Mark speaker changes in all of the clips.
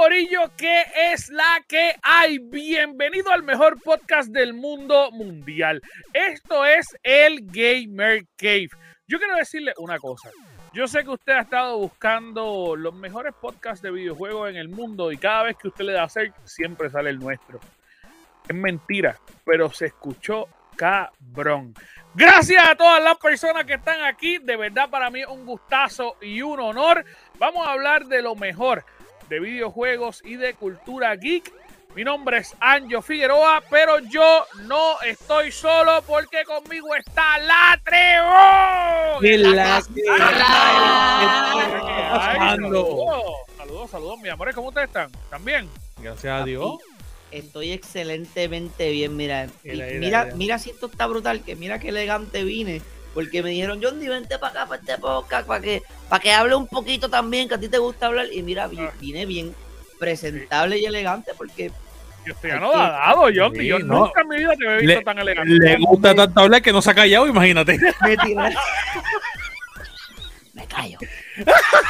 Speaker 1: Corillo, que es la que hay. Bienvenido al mejor podcast del mundo mundial. Esto es el Gamer Cave. Yo quiero decirle una cosa. Yo sé que usted ha estado buscando los mejores podcasts de videojuegos en el mundo y cada vez que usted le da a siempre sale el nuestro. Es mentira, pero se escuchó cabrón. Gracias a todas las personas que están aquí. De verdad, para mí es un gustazo y un honor. Vamos a hablar de lo mejor de videojuegos y de cultura geek. Mi nombre es Anjo Figueroa, pero yo no estoy solo porque conmigo está la Trevo. Saludos, saludos, mis amores, ¿cómo ustedes están? ¿Están bien?
Speaker 2: Gracias a Dios.
Speaker 3: Estoy excelentemente bien, mira.
Speaker 2: Mira,
Speaker 3: mira,
Speaker 2: mira,
Speaker 3: mira,
Speaker 2: mira.
Speaker 3: si esto está brutal, que mira qué elegante vine. Porque me dijeron, John, vente para acá, para este podcast, para que, para que hable un poquito también, que a ti te gusta hablar. Y mira,
Speaker 1: Ah.
Speaker 3: vine bien presentable y elegante, porque
Speaker 1: Yo estoy
Speaker 3: Hay
Speaker 1: anodado, Johnny.
Speaker 2: Sí,
Speaker 1: Yo
Speaker 2: no.
Speaker 1: nunca en mi vida te había visto
Speaker 2: Le-
Speaker 1: tan elegante.
Speaker 2: Le gusta tanto hablar que no se ha callado, imagínate.
Speaker 3: me tiré. me callo.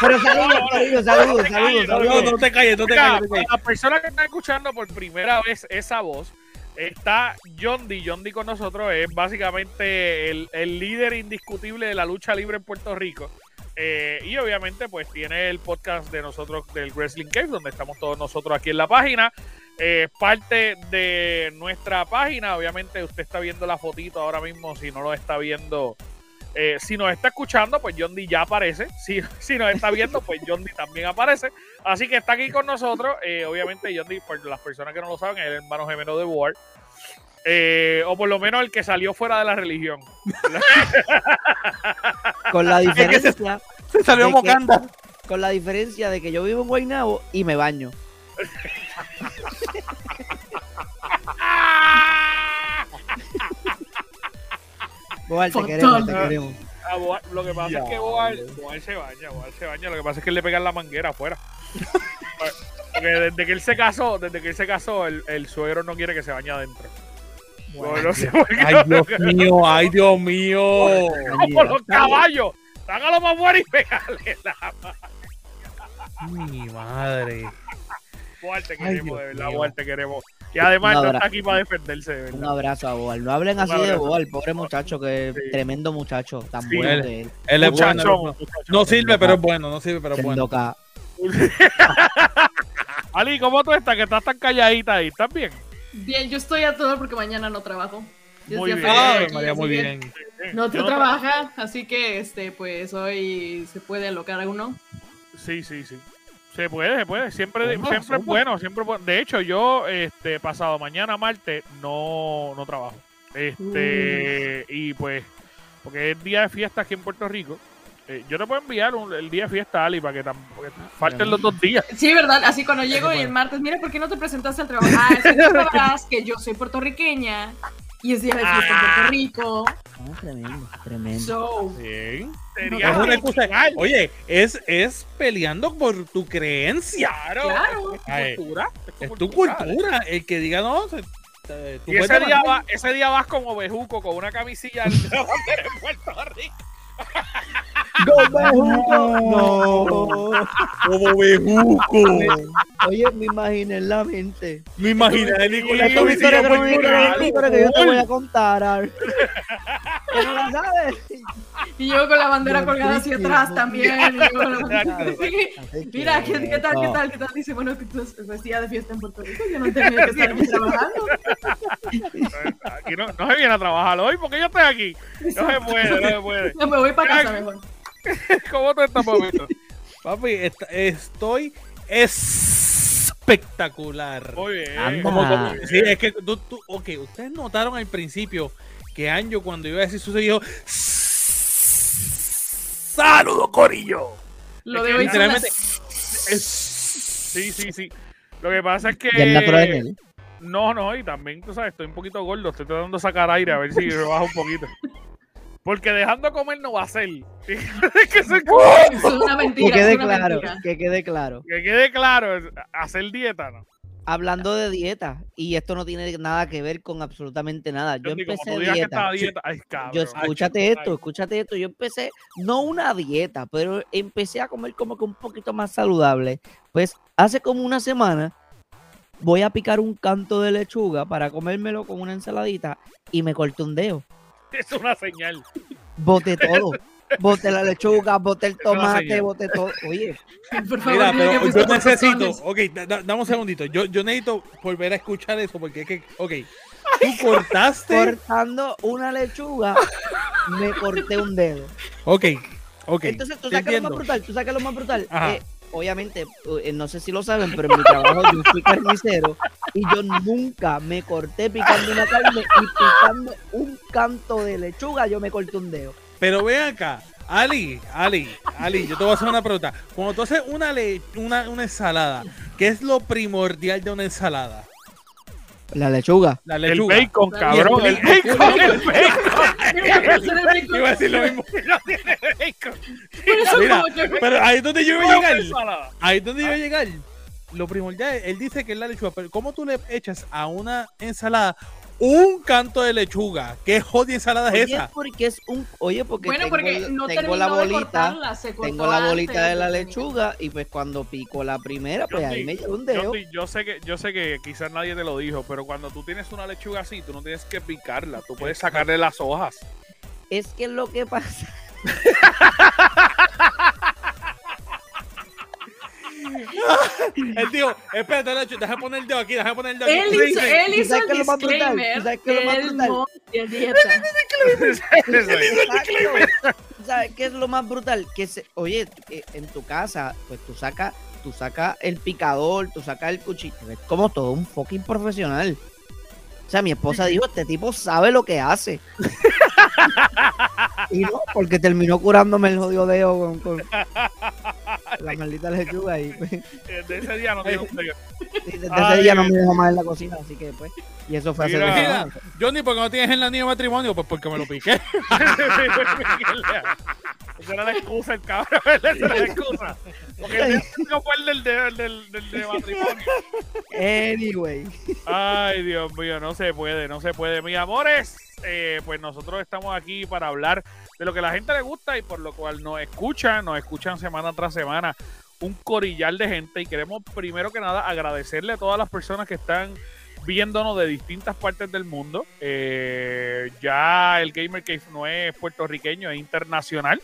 Speaker 3: Pero saludos, saludos, saludos, saludos,
Speaker 2: No,
Speaker 3: saludos.
Speaker 2: no te calles, no te calles. no
Speaker 1: las personas que están escuchando por primera vez esa voz, está John D. Con nosotros es básicamente el, el líder indiscutible de la lucha libre en Puerto Rico. Eh, y obviamente, pues tiene el podcast de nosotros del Wrestling Cave, donde estamos todos nosotros aquí en la página. Eh, parte de nuestra página, obviamente, usted está viendo la fotito ahora mismo. Si no lo está viendo, eh, si nos está escuchando, pues John D ya aparece. Si, si nos está viendo, pues John D también aparece. Así que está aquí con nosotros. Eh, obviamente, John D, por las personas que no lo saben, es el hermano gemelo de Ward. Eh, o por lo menos el que salió fuera de la religión.
Speaker 3: Con la
Speaker 2: que se-
Speaker 3: diferencia,
Speaker 2: Se salió mocanda.
Speaker 3: con la diferencia de que yo vivo en Guaynabo y me baño. Boal, te queremos, te queremos.
Speaker 1: Ah, Boal- lo que pasa es que Boal, Boal se baña, Boal se baña. Lo que pasa es que él le pegan la manguera afuera. Porque desde que él se casó, desde que él se casó, el, el suegro no quiere que se bañe adentro. No, no sé por qué.
Speaker 2: Ay, Dios mío, ay, Dios mío.
Speaker 1: Como los caballos. Sácalo más fuera y pégale la
Speaker 2: Mi madre.
Speaker 1: Boal, te
Speaker 2: Ay,
Speaker 1: queremos,
Speaker 2: Dios
Speaker 1: de verdad. Boal, te queremos. Y además
Speaker 3: Un
Speaker 1: no está aquí para defenderse, de
Speaker 3: Un
Speaker 1: verdad.
Speaker 3: abrazo a Boal. No hablen así de. Boal, pobre muchacho, que
Speaker 1: Sí.
Speaker 3: tremendo muchacho, tan
Speaker 1: Sí.
Speaker 3: bueno
Speaker 2: Él-
Speaker 3: de él.
Speaker 2: Él es bueno.
Speaker 1: Muchachón,
Speaker 2: No, no sirve, pero es bueno. No sirve, pero es bueno.
Speaker 1: Ali, ¿cómo tú estás? Que estás tan calladita ahí. ¿Estás bien?
Speaker 4: Bien, yo estoy a todo porque mañana no trabajo. Yo
Speaker 1: Muy
Speaker 4: estoy
Speaker 1: bien.
Speaker 4: aquí,
Speaker 2: María, muy
Speaker 4: que
Speaker 2: bien.
Speaker 4: No te trabaja, así que este, pues hoy se puede alocar a uno.
Speaker 1: Sí, sí, sí. Se puede, se puede. Siempre,
Speaker 2: Zumba,
Speaker 1: siempre es bueno, siempre es bueno. De hecho, yo, este, pasado mañana, martes, no, no trabajo. Este, y pues, porque es día de fiesta aquí en Puerto Rico. eh, yo te puedo enviar un- el día de fiesta, Ali, para que, tam- porque falten los dos días.
Speaker 4: Sí, ¿verdad? Así cuando llego y el martes, mira, ¿por qué no te presentaste al trabajo? Ah, es que tú sabrás que yo soy puertorriqueña y es día de fiesta en Puerto Rico.
Speaker 3: Ah, tremendo, tremendo.
Speaker 4: So,
Speaker 2: Bien.
Speaker 1: Sería
Speaker 2: Es una. Oye, es, es peleando por tu creencia.
Speaker 1: Claro,
Speaker 4: Claro.
Speaker 1: es tu
Speaker 2: Ay,
Speaker 1: cultura.
Speaker 2: Es tu cultura. El que diga no, se, te-
Speaker 1: Y ese día, va- ese día vas como bejuco con una camisilla de Puerto Rico.
Speaker 3: No.
Speaker 2: Como bejuco.
Speaker 3: Oye, me imaginé en la mente.
Speaker 2: Me imaginé Nicolás
Speaker 3: Esta historia que no me- yo te voy a contar. Ar. Que no la sabes.
Speaker 4: y yo con la bandera colgada hacia atrás también. Mira, ¿qué, tal, qué
Speaker 3: no.
Speaker 4: tal, qué tal? Dice, bueno, que tú es día de fiesta en Puerto Rico, yo no tenía que estar aquí trabajando.
Speaker 1: Aquí no, no se viene a trabajar hoy porque yo estoy aquí. No se puede, no se puede.
Speaker 4: No, me voy para casa mejor.
Speaker 1: ¿Cómo tú estás, papito?
Speaker 2: Papi, est- estoy espectacular.
Speaker 1: Muy bien.
Speaker 3: Anda.
Speaker 2: Como- como- sí, es que tú, tú- ok, ustedes notaron al principio que Anjo cuando iba a decir su dijo Saludo Corillo.
Speaker 4: Lo
Speaker 1: Es
Speaker 4: de
Speaker 1: que
Speaker 4: hoy son las-
Speaker 2: literalmente-
Speaker 1: Sí, sí, sí. Lo que pasa es que. No, no, y también, tú sabes, estoy un poquito gordo. Estoy tratando de sacar aire a ver si me baja un poquito. Porque dejando comer no va a ser. que, se-
Speaker 4: es una
Speaker 3: Que
Speaker 4: mentira.
Speaker 3: quede
Speaker 4: es una
Speaker 3: claro,
Speaker 4: mentira.
Speaker 3: que quede claro.
Speaker 1: que quede claro, hacer dieta, ¿no?
Speaker 3: Hablando de dieta, y esto no tiene nada que ver con absolutamente nada. Yo empecé
Speaker 1: que
Speaker 3: dieta.
Speaker 1: dieta, ay, cabrón.
Speaker 3: Yo, escúchate esto,
Speaker 1: Ay.
Speaker 3: escúchate esto. Yo empecé, no una dieta, pero empecé a comer como que un poquito más saludable. Pues hace como una semana voy a picar un canto de lechuga para comérmelo con una ensaladita y me corté un dedo.
Speaker 1: Es una señal.
Speaker 3: Boté todo. Boté la lechuga, boté el tomate, boté todo. Oye,
Speaker 4: Por favor,
Speaker 2: Mira, pero yo necesito, ok, da- da- dame un segundito. Yo, yo necesito volver a escuchar eso porque es que, ok, tú cortaste.
Speaker 3: cortando una lechuga, me corté un dedo.
Speaker 2: Ok, ok.
Speaker 3: Entonces, ¿tú es lo más brutal? ¿Tú es lo más brutal?
Speaker 2: Ajá.
Speaker 3: Eh, obviamente, eh, no sé si lo saben, pero en mi trabajo yo soy carnicero y yo nunca me corté picando una carne y picando un canto de lechuga, yo me corté un dedo.
Speaker 2: Pero ven acá, Ali, Ali, Ali, yo te voy a hacer una pregunta. Cuando tú haces una, le- una, una ensalada, ¿qué es lo primordial de una ensalada?
Speaker 3: La lechuga.
Speaker 2: La
Speaker 1: El bacon, cabrón. El bacon, el bacon.
Speaker 2: Iba a decir lo mismo.
Speaker 1: No tiene bacon.
Speaker 2: Mira, pero ahí es donde yo iba a llegar. Ahí es donde iba a llegar. Lo primordial, él dice que es la lechuga, pero ¿cómo tú le echas a una ensalada un canto de lechuga? ¿Qué jodida ensalada es esa?
Speaker 3: porque es un. Oye, porque
Speaker 4: Bueno,
Speaker 3: tengo,
Speaker 4: porque no
Speaker 3: tengo
Speaker 4: terminó
Speaker 3: la
Speaker 4: de
Speaker 3: bolita.
Speaker 4: cortarla, se cortó
Speaker 3: Tengo la bolita
Speaker 4: antes
Speaker 3: de la lechuga y pues cuando pico la primera, pues ahí
Speaker 1: Johnny,
Speaker 3: me llevo un dedo.
Speaker 1: Johnny, yo sé que yo sé que quizás nadie te lo dijo, pero cuando tú tienes una lechuga así, tú no tienes que picarla, tú puedes sacarle las hojas.
Speaker 3: Es que lo que pasa.
Speaker 2: El tío, espérate, Nacho, déjame poner el dedo aquí, déjame poner el dedo aquí.
Speaker 4: Él hizo, él
Speaker 3: ¿Tú
Speaker 4: hizo el disclaimer
Speaker 3: ¿Tú sabes qué es lo más
Speaker 4: que él
Speaker 3: brutal?
Speaker 4: no.
Speaker 3: ¿Sabes qué es lo más brutal? Que se, oye, eh, en tu casa, pues tú sacas, tú sacas el picador, tú sacas el cuchillo, es como todo un fucking profesional. O sea, mi esposa dijo, este tipo sabe lo que hace. y no, porque terminó curándome el jodido dedo con, con la maldita lechuga y, pues,
Speaker 1: Desde ese día no
Speaker 3: desde ese día no me dejó más en la cocina, así que pues, y eso fue hace
Speaker 1: Mira.
Speaker 2: Johnny, ¿por qué no tienes el anillo de matrimonio? Pues porque me lo piqué.
Speaker 1: Esa era la excusa, el cabrón. Esa era la excusa. Porque el no fue el del, del, del, del de matrimonio.
Speaker 3: Anyway.
Speaker 1: Ay, Dios mío, no se puede, no se puede. Mis amores, eh, pues nosotros estamos aquí para hablar de lo que la gente le gusta y por lo cual nos escuchan, nos escuchan semana tras semana un corillal de gente y queremos primero que nada agradecerle a todas las personas que están viéndonos de distintas partes del mundo. Eh, ya el Gamer Cave no es puertorriqueño, es internacional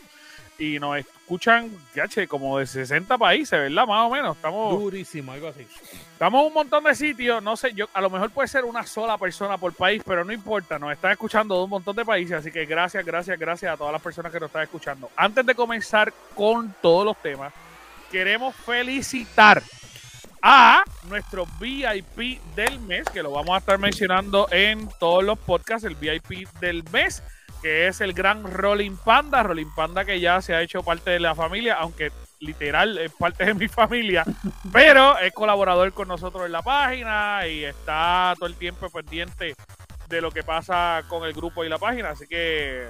Speaker 1: y nos escuchan, ya che, como de 60 países, ¿verdad? Más o menos. Estamos
Speaker 2: Durísimo, algo así.
Speaker 1: Estamos en un montón de sitios, no sé, yo a lo mejor puede ser una sola persona por país, pero no importa, nos están escuchando de un montón de países, así que gracias, gracias, gracias a todas las personas que nos están escuchando. Antes de comenzar con todos los temas, queremos felicitar a nuestro VIP del mes, que lo vamos a estar mencionando en todos los podcasts, el VIP del mes, que es el gran Rolling Panda, Rolling Panda que ya se ha hecho parte de la familia, aunque literal es parte de mi familia, pero es colaborador con nosotros en la página y está todo el tiempo pendiente de lo que pasa con el grupo y la página, así que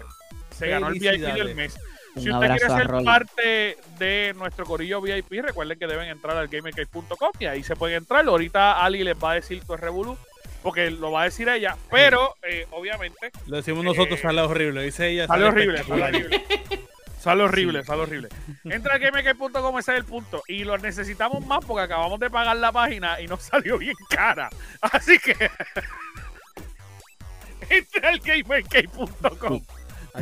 Speaker 1: se ganó el VIP del mes.
Speaker 3: Un
Speaker 1: Si usted quiere ser parte de nuestro corillo VIP, recuerden que deben entrar al gamercave.com y ahí se pueden entrar. Ahorita Ali les va a decir tu Revolu, porque lo va a decir ella, pero eh, obviamente
Speaker 2: Lo decimos nosotros,
Speaker 1: Eh,
Speaker 2: sale horrible. Dice ella.
Speaker 1: sale horrible, sale horrible. Sale horrible, sale horrible. Entra al gamercave.com, ese es el punto. Y lo necesitamos más porque acabamos de pagar la página y nos salió bien cara. Así que entra al gamercave.com.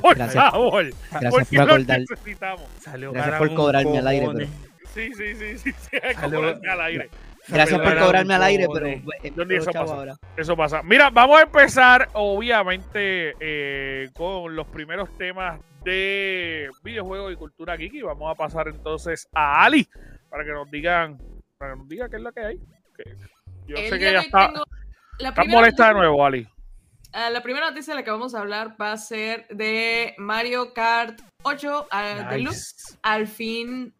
Speaker 1: Por
Speaker 3: Gracias.
Speaker 1: favor.
Speaker 3: Gracias
Speaker 1: porque
Speaker 3: por acordar.
Speaker 1: necesitamos.
Speaker 2: Salió
Speaker 3: Gracias por cobrarme al aire,
Speaker 2: cojones.
Speaker 1: Sí, sí, sí, sí, sí,
Speaker 2: Salió-
Speaker 1: al aire.
Speaker 3: Gracias por cobrarme al aire, pero
Speaker 2: cojones.
Speaker 3: pues,
Speaker 1: ¿Dónde eso pasa?
Speaker 3: ahora.
Speaker 1: Eso pasa. Mira, vamos a empezar, obviamente, eh, con los primeros temas de videojuegos y cultura geek. Y vamos a pasar entonces a Ali para que nos digan, para que nos diga qué es lo que hay. Yo
Speaker 4: El
Speaker 1: sé que
Speaker 4: hoy
Speaker 1: está,
Speaker 4: tengo la
Speaker 1: está molesta de nuevo, Ali.
Speaker 4: Ah, la primera noticia de la que vamos a hablar va a ser de Mario Kart 8 ah, Deluxe. Al final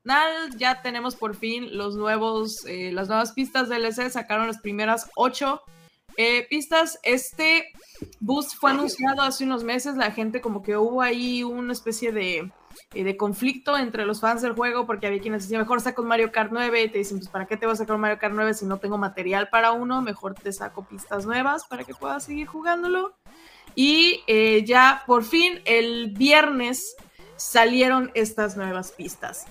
Speaker 4: ya tenemos por fin los nuevos, eh, las nuevas pistas DLC. Sacaron las primeras 8 eh, pistas. Este boost fue anunciado hace unos meses. La gente como que hubo ahí una especie de eh, de conflicto entre los fans del juego, porque había quienes decían, mejor saco un Mario Kart 9 y te dicen, pues ¿para qué te vas a sacar un Mario Kart 9 si no tengo material para uno? Mejor te saco pistas nuevas para que puedas seguir jugándolo. Y eh, ya por fin el viernes salieron estas nuevas pistas.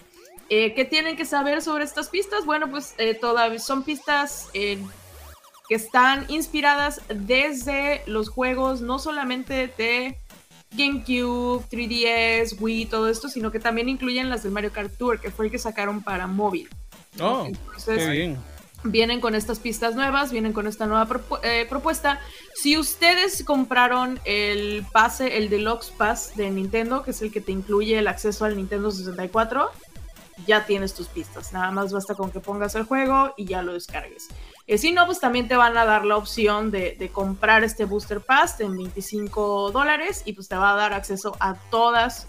Speaker 4: Eh, ¿Qué tienen que saber sobre estas pistas? Bueno, pues todavía son pistas que están inspiradas desde los juegos, no solamente de GameCube, 3DS, Wii, todo esto, sino que también incluyen las del Mario Kart Tour, que fue el que sacaron para móvil.
Speaker 2: Oh, qué bien.
Speaker 4: Vienen con estas pistas nuevas, vienen con esta nueva eh, propuesta. Si ustedes compraron el pase, el Deluxe Pass de Nintendo, que es el que te incluye el acceso al Nintendo 64, ya tienes tus pistas. Nada más basta con que pongas el juego y ya lo descargues. Eh, si no, pues también te van a dar la opción de, comprar este Booster Pass en 25 dólares y pues te va a dar acceso a todas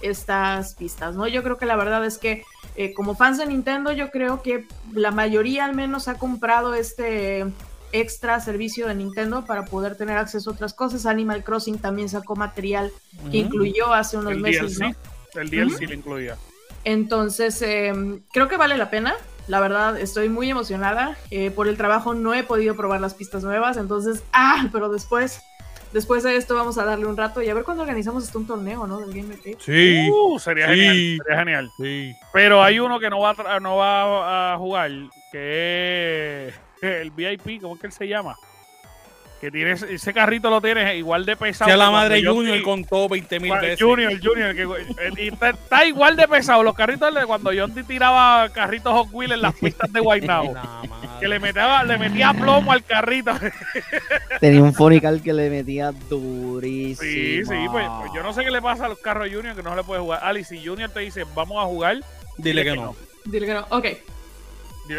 Speaker 4: estas pistas, ¿no? Yo creo que la verdad es que eh, como fans de Nintendo, yo creo que la mayoría al menos ha comprado este extra servicio de Nintendo para poder tener acceso a otras cosas. Animal Crossing también sacó material que incluyó hace unos meses, ¿no?
Speaker 1: El DLC lo incluía.
Speaker 4: Entonces, em, creo que vale la pena. La verdad, estoy muy emocionada. Eh, por el trabajo no he podido probar las pistas nuevas, entonces, ah, pero después, después de esto vamos a darle un rato y a ver cuándo organizamos esto un torneo, ¿no? Del Game
Speaker 1: Sí, uh, sería genial, sería genial. Sí. Pero hay uno que no va a, no va a jugar, que es el VIP, ¿cómo es que él se llama? Que tienes ese carrito lo tienes igual de pesado.
Speaker 2: Ya la madre Junior contó 20 mil veces.
Speaker 1: Junior, Junior, que, eh, está, igual de pesado. Los carritos de cuando John tiraba carritos Hot Wheels en las pistas de White Now. que le metía, le metía plomo al carrito.
Speaker 3: Tenía un fonical que le metía durísimo.
Speaker 1: Sí, sí, pues, pues, yo no sé qué le pasa a los carros Junior que no se le puede jugar. Ali, si Junior te dice vamos a jugar,
Speaker 2: dile, que, no.
Speaker 4: no. Dile que no. Ok.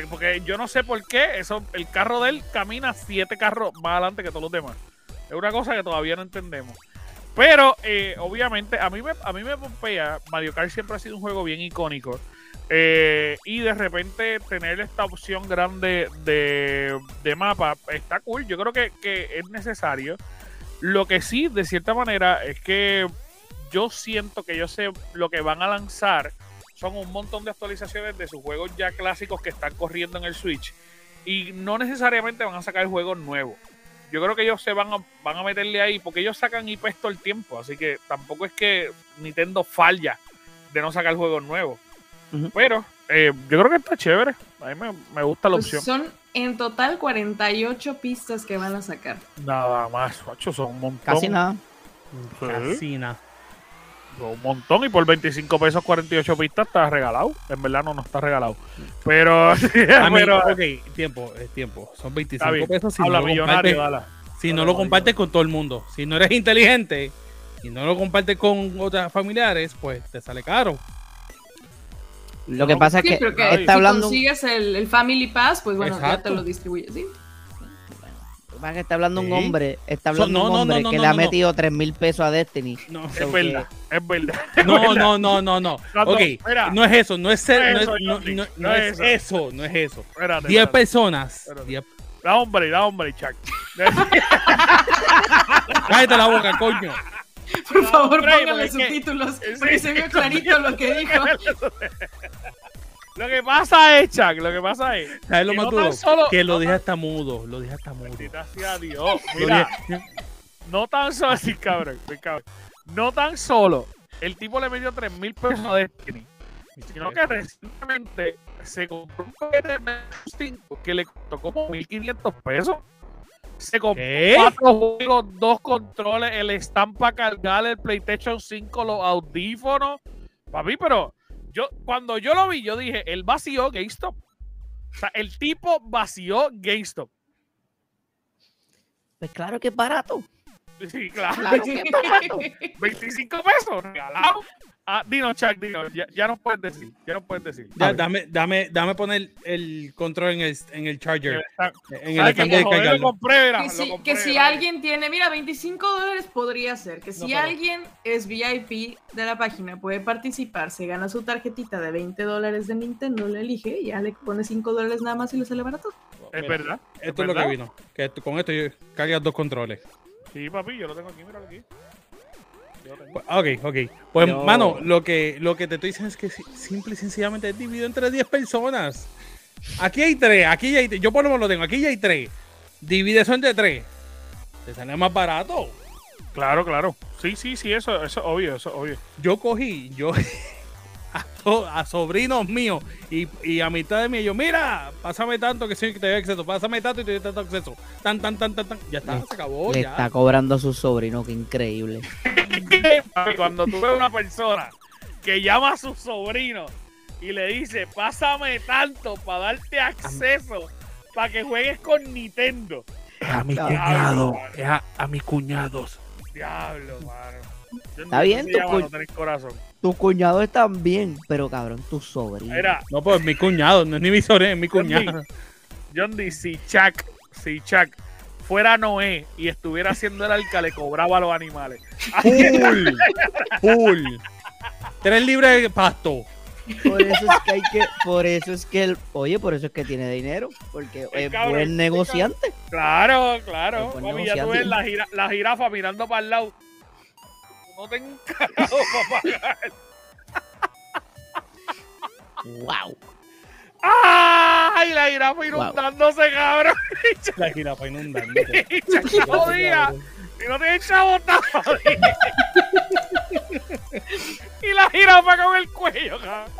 Speaker 1: Porque yo no sé por qué eso, el carro de él camina siete carros más adelante que todos los demás. Es una cosa que todavía no entendemos. Pero, eh, obviamente, a mí, me, a mí me pompea. Mario Kart siempre ha sido un juego bien icónico. Eh, y de repente tener esta opción grande de, mapa está cool. Yo creo que, que, es necesario. Lo que sí, de cierta manera, es que yo siento que yo sé lo que van a lanzar son un montón de actualizaciones de sus juegos ya clásicos que están corriendo en el Switch. Y no necesariamente van a sacar juegos nuevos. Yo creo que ellos se van a, van a meterle ahí porque ellos sacan IPs todo el tiempo. Así que tampoco es que Nintendo falla de no sacar juegos nuevos. Pero eh, yo creo que está chévere. A mí me, gusta la pues opción.
Speaker 4: Son en total 48 pistas que van a sacar.
Speaker 1: Nada más, macho, son un montón.
Speaker 3: Casi nada.
Speaker 2: Casi nada
Speaker 1: un montón y por 25 pesos 48 pistas está regalado. En verdad no, no está regalado. Pero,
Speaker 2: pero ok, tiempo, es tiempo. Son 25 pesos si no, lo si no lo compartes con todo el mundo. Si no eres inteligente y no lo compartes con otras familiares, pues te sale caro.
Speaker 3: Lo que pasa es que, está hablando...
Speaker 4: consigues el, el, Family Pass, pues bueno, ya te lo distribuyes, ¿sí?
Speaker 3: Que está hablando un hombre, está hablando un hombre que le ha metido 3 mil pesos a Destiny.
Speaker 1: No, es verdad, es verdad.
Speaker 2: No, no, no, no, no. ok, no es eso, no es, ser, no, es, no, no, es eso. no es eso. 10 personas.
Speaker 1: Da hombre, da hombre, Chuck.
Speaker 2: Cállate la boca, coño.
Speaker 4: Por favor, póngale subtítulos, porque se vio clarito lo que dijo.
Speaker 1: Lo que pasa es, Chuck, lo que pasa es.
Speaker 2: ¿Sabes lo más duro? Solo, que lo dije hasta mudo. Lo dije hasta mudo.
Speaker 1: Gracias Dios. Mira, no tan solo así, cabrón, cabrón. No tan solo el tipo le metió 3 mil pesos a Destiny, sino que recientemente se compró un paquete de 5 que le costó como 1500 pesos. Se compró cuatro juegos, dos controles, el stand para cargar el PlayStation 5, los audífonos. Papi, pero yo, cuando yo lo vi, yo dije, él vació GameStop. O sea, el tipo vació GameStop.
Speaker 3: Pues claro que es barato.
Speaker 1: Sí, claro. claro 25 pesos regalado. Ah, dinos, Chuck, dinos, ya, ya no puedes decir, ya no puedes decir.
Speaker 2: Ya, dame, dame, dame poner el control en el, en el charger.
Speaker 1: En el de
Speaker 4: que, si, que si alguien tiene, mira, 25 dólares podría ser, que si alguien es VIP de la página, puede participar, se gana su tarjetita de 20 dólares de Nintendo, le elige, ya le pone 5 dólares nada más y le sale barato.
Speaker 1: Es verdad.
Speaker 2: Esto es, lo que vino, que con esto cargas dos controles.
Speaker 1: Sí, papi, yo lo tengo aquí, mira aquí.
Speaker 2: Ok, ok. Pues, mano, lo que, lo que te estoy diciendo es que simple y sencillamente es dividido entre 10 personas. Aquí hay 3, aquí hay Yo por lo menos lo tengo, aquí ya hay 3. Divide eso entre 3. Te sale más barato.
Speaker 1: Claro, claro. Sí, sí, sí, eso, eso es obvio, eso es obvio.
Speaker 2: Yo cogí, yo a, sobrinos míos y, y a mitad de mí, yo, mira, pásame tanto que sí que te doy acceso, pásame tanto y te doy tanto acceso. Tan, tan, tan, tan, tan. Ya está, se acabó.
Speaker 3: Le está cobrando a su sobrino, qué increíble.
Speaker 1: Cuando tú ves una persona que llama a su sobrino y le dice, pásame tanto para darte acceso para que juegues con Nintendo.
Speaker 2: a mi cuñado, a, a mis cuñados.
Speaker 1: Diablo, mano.
Speaker 3: Está bien, tu, corazón. tus cuñados están bien, pero cabrón, tu sobrino.
Speaker 2: No, pues mi cuñado, no es ni mi sobrino, es mi cuñado.
Speaker 1: John D, si Chuck, si Chuck fuera Noé y estuviera haciendo el arca, le cobraba a los animales.
Speaker 2: Full, full. Tres libres de pasto.
Speaker 3: Por eso es que hay que, por eso es que el, oye, por eso es que tiene dinero, porque es buen negociante.
Speaker 1: Claro, claro. ya tú ves la, la jirafa mirando para el lado no tengo un carajo para pagar.
Speaker 3: ¡Wow!
Speaker 1: ¡Ay! La jirafa inundándose, cabrón.
Speaker 2: La jirafa inundándose.
Speaker 1: y jodía. Y no tiene chavo Y la jirafa con el cuello, cabrón.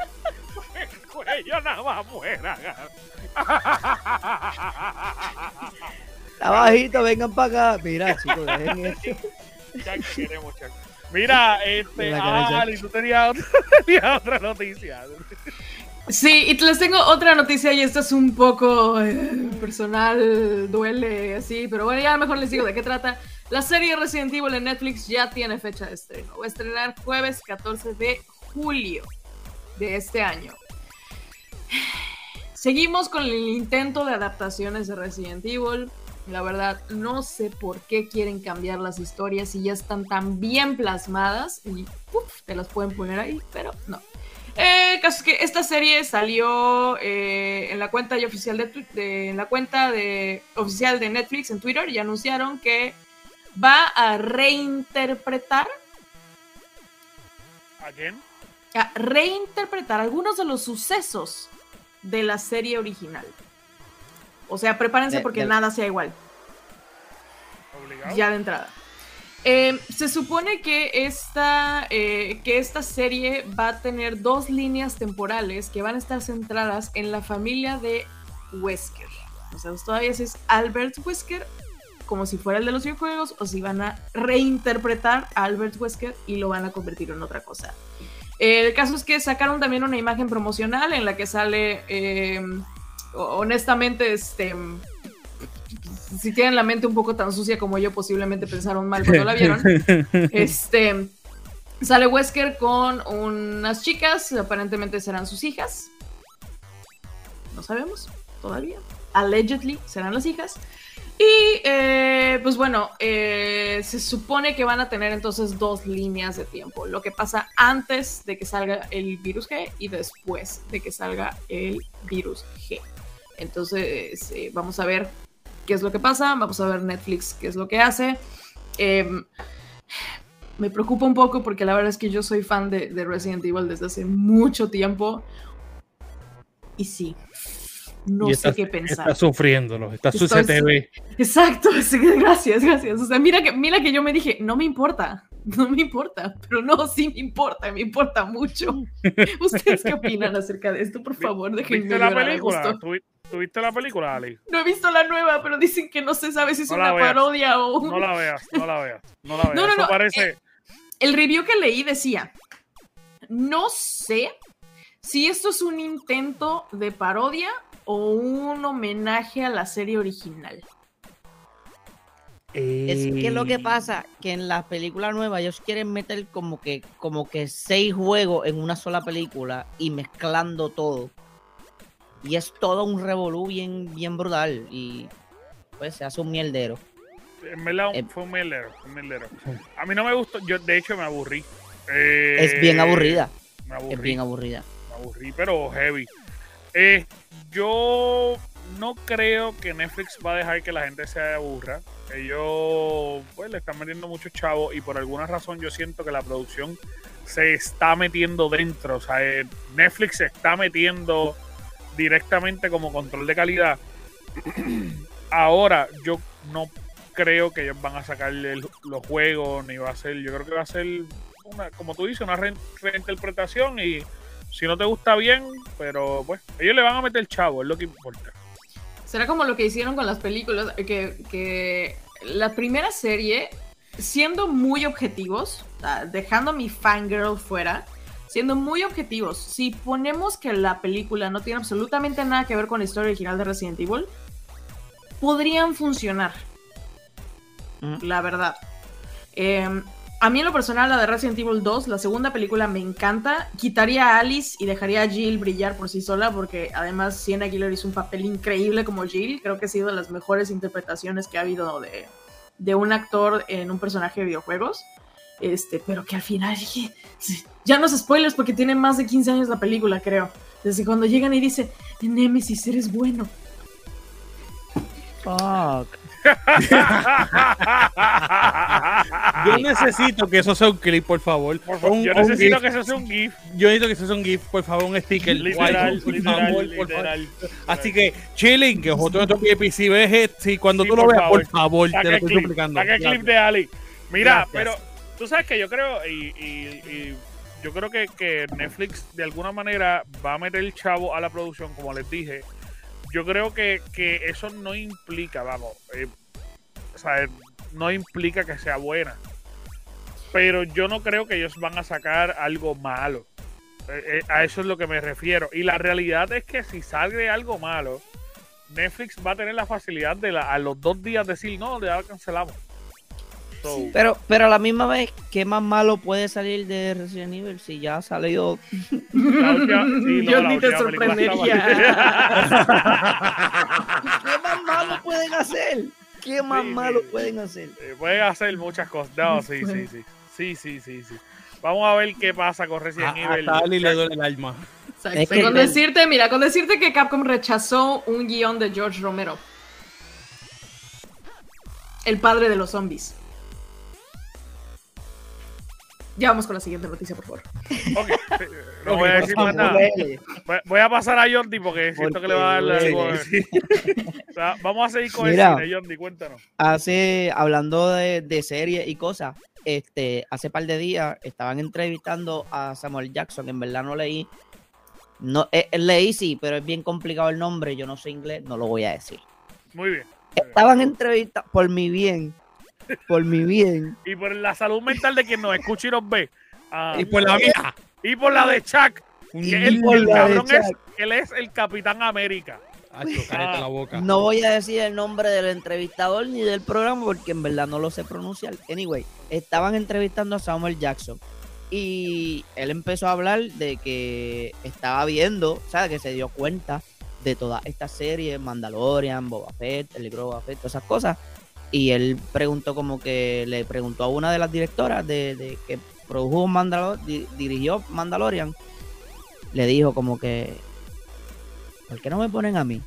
Speaker 1: El cuello nada más muera, cabrón.
Speaker 3: Está bajito, vengan para acá. Mira, chicos, dejen eso.
Speaker 1: Ya queremos, chaco. Mira, este, ah, Ali, tú tenías otra, noticia.
Speaker 4: Sí, y les tengo otra noticia y esta es un poco eh, personal, duele así, pero bueno, ya mejor les digo de qué trata. La serie Resident Evil en Netflix ya tiene fecha de estreno. Va a estrenar jueves 14 de julio de este año. Seguimos con el intento de adaptaciones de Resident Evil. La verdad, no sé por qué quieren cambiar las historias si ya están tan bien plasmadas y te las pueden poner ahí, pero no. El eh, caso es que esta serie salió eh, en la cuenta oficial de, en la cuenta de oficial de Netflix en Twitter y anunciaron que va a reinterpretar.
Speaker 1: ¿A quién?
Speaker 4: A reinterpretar algunos de los sucesos de la serie original. O sea, prepárense porque nada sea igual. Ya de entrada. Eh, se supone que esta, eh, que esta serie va a tener dos líneas temporales que van a estar centradas en la familia de Wesker. O sea, todavía si es Albert Wesker como si fuera el de los videojuegos o si van a reinterpretar a Albert Wesker y lo van a convertir en otra cosa. el caso es que sacaron también una imagen promocional en la que sale eh, honestamente, este, si tienen la mente un poco tan sucia como yo, posiblemente pensaron mal cuando la vieron. Este, sale Wesker con unas chicas, aparentemente serán sus hijas. No sabemos todavía. Allegedly serán las hijas. Y eh, pues bueno, eh, se supone que van a tener entonces dos líneas de tiempo. Lo que pasa antes de que salga el virus G y después de que salga el virus G. Entonces, eh, vamos a ver qué es lo que pasa, vamos a ver Netflix qué es lo que hace. Em, me preocupa un poco porque la verdad es que yo soy fan de, Resident Evil desde hace mucho tiempo. Y sí, no sé qué pensar.
Speaker 2: Está sufriéndolo, está su CTV.
Speaker 4: Exacto, gracias, gracias. O sea, mira que, mira que yo me dije, no me importa, no me importa, pero no, sí me importa, me importa mucho. ¿Ustedes qué opinan acerca de esto? Por favor, déjenme
Speaker 1: ¿Viste la película? ¿Tuviste la película, Ali?
Speaker 4: No he visto la nueva, pero dicen que no se sabe si es una parodia o...
Speaker 1: No la veas, no la veas, no la veas. No, no, no. Parece...
Speaker 4: Eh, el review que leí decía, no sé si esto es un intento de parodia o un homenaje a la serie original.
Speaker 3: Es que lo que pasa que en la película nueva ellos quieren meter como que como que seis juegos en una sola película y mezclando todo. Y es todo un revolú bien, bien brutal. Y pues se hace un mierdero.
Speaker 1: En verdad eh, fue un mierdero, A mí no me gustó, yo de hecho me aburrí.
Speaker 3: es bien aburrida. Me aburrí, es bien aburrida.
Speaker 1: Me aburrí, pero heavy. Eh, yo no creo que Netflix va a dejar que la gente se aburra. Ellos pues, le están metiendo muchos chavos y por alguna razón yo siento que la producción se está metiendo dentro. O sea, eh, Netflix se está metiendo directamente como control de calidad. Ahora, yo no creo que ellos van a sacarle los juegos, ni va a ser, yo creo que va a ser, una, como tú dices, una reinterpretación y si no te gusta bien, pero pues ellos le van a meter chavo, es lo que importa.
Speaker 4: Será como lo que hicieron con las películas, que, que la primera serie, siendo muy objetivos, dejando a mi fangirl fuera, siendo muy objetivos, si ponemos que la película no tiene absolutamente nada que ver con la historia original de Resident Evil, podrían funcionar. Mm. La verdad. Em, a mí en lo personal, la de Resident Evil 2, la segunda película me encanta. Quitaría a Alice y dejaría a Jill brillar por sí sola, porque además Sienna Aguilar hizo un papel increíble como Jill. Creo que ha sido de las mejores interpretaciones que ha habido de, de un actor en un personaje de videojuegos. Este, pero que al final dije, ya no es spoilers porque tiene más de 15 años la película, creo. Desde cuando llegan y dice, Nemesis, eres bueno.
Speaker 3: Fuck.
Speaker 2: yo necesito que eso sea un clip, por favor.
Speaker 1: yo necesito que eso sea un GIF.
Speaker 2: Yo necesito que eso sea un GIF, por favor, un sticker.
Speaker 1: Literal, literal,
Speaker 2: Así que, chilling, que otro de si ves, si cuando tú lo veas, por favor, te lo estoy suplicando.
Speaker 1: Saca el clip de Ali. Mira, pero tú sabes que yo creo, y, yo creo que, que Netflix de alguna manera va a meter el chavo a la producción, como les dije yo creo que, eso no implica, vamos, eh, o sea, no implica que sea buena. Pero yo no creo que ellos van a sacar algo malo. Eh, eh, a eso es lo que me refiero. Y la realidad es que si sale algo malo, Netflix va a tener la facilidad de a los dos días decir, no, ya cancelamos
Speaker 3: pero, pero a la misma vez, ¿qué más malo puede salir de Resident Evil si ya ha salido?
Speaker 4: Yo ni te sorprendería.
Speaker 3: ¿Qué más malo pueden hacer? ¿Qué más malo pueden hacer?
Speaker 1: Eh, pueden hacer muchas cosas. No, sí, sí, sí. Sí, sí, sí, sí. Vamos a ver qué pasa con Resident Evil.
Speaker 2: A le duele el alma.
Speaker 4: con decirte, mira, con decirte que Capcom rechazó un guion de George Romero. El padre de los zombies. Ya vamos con la siguiente noticia, por favor.
Speaker 1: Ok, no voy a decir más nada. Voy a pasar a Jordi porque siento que le va a dar algo. vamos a seguir con Mira, el cine, cuéntanos.
Speaker 3: Hace, hablando de, de series y cosas, este, hace par de días estaban entrevistando a Samuel Jackson, en verdad no leí. No, eh, leí sí, pero es bien complicado el nombre, yo no sé inglés, no lo voy a decir.
Speaker 1: Muy bien.
Speaker 3: Estaban entrevistando, por mi bien, por mi bien.
Speaker 1: Y por la salud mental de quien nos escucha y nos ve.
Speaker 2: Ah, y por la mía.
Speaker 1: Y por la de Chuck. el, cabrón es, él es el Capitán América.
Speaker 2: Ah, la boca.
Speaker 3: No voy a decir el nombre del entrevistador ni del programa porque en verdad no lo sé pronunciar. Anyway, estaban entrevistando a Samuel Jackson y él empezó a hablar de que estaba viendo, o sea, que se dio cuenta de toda esta serie, Mandalorian, Boba Fett, el libro Boba Fett, todas esas cosas, y él preguntó como que le preguntó a una de las directoras de, que produjo Mandalor dirigió Mandalorian le dijo como que ¿por qué no me ponen a mí?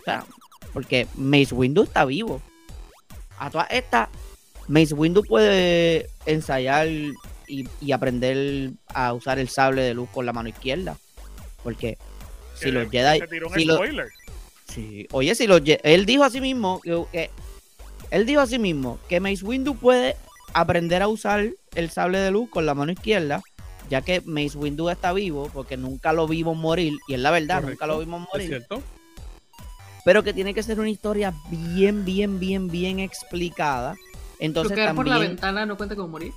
Speaker 3: O sea, porque Mace Windu está vivo a todas estas Mace Windu puede ensayar y, aprender a usar el sable de luz con la mano izquierda porque si los Jedi si Sí, oye, si lo, él dijo a sí mismo que, él dijo a sí mismo que Mace Windu puede aprender a usar el sable de luz con la mano izquierda, ya que Mace Windu está vivo, porque nunca lo vimos morir, y es la verdad, nunca lo vimos morir. ¿Es cierto? Pero que tiene que ser una historia bien, bien, bien, bien explicada. Entonces,
Speaker 4: también... por la ventana no cuenta con morir?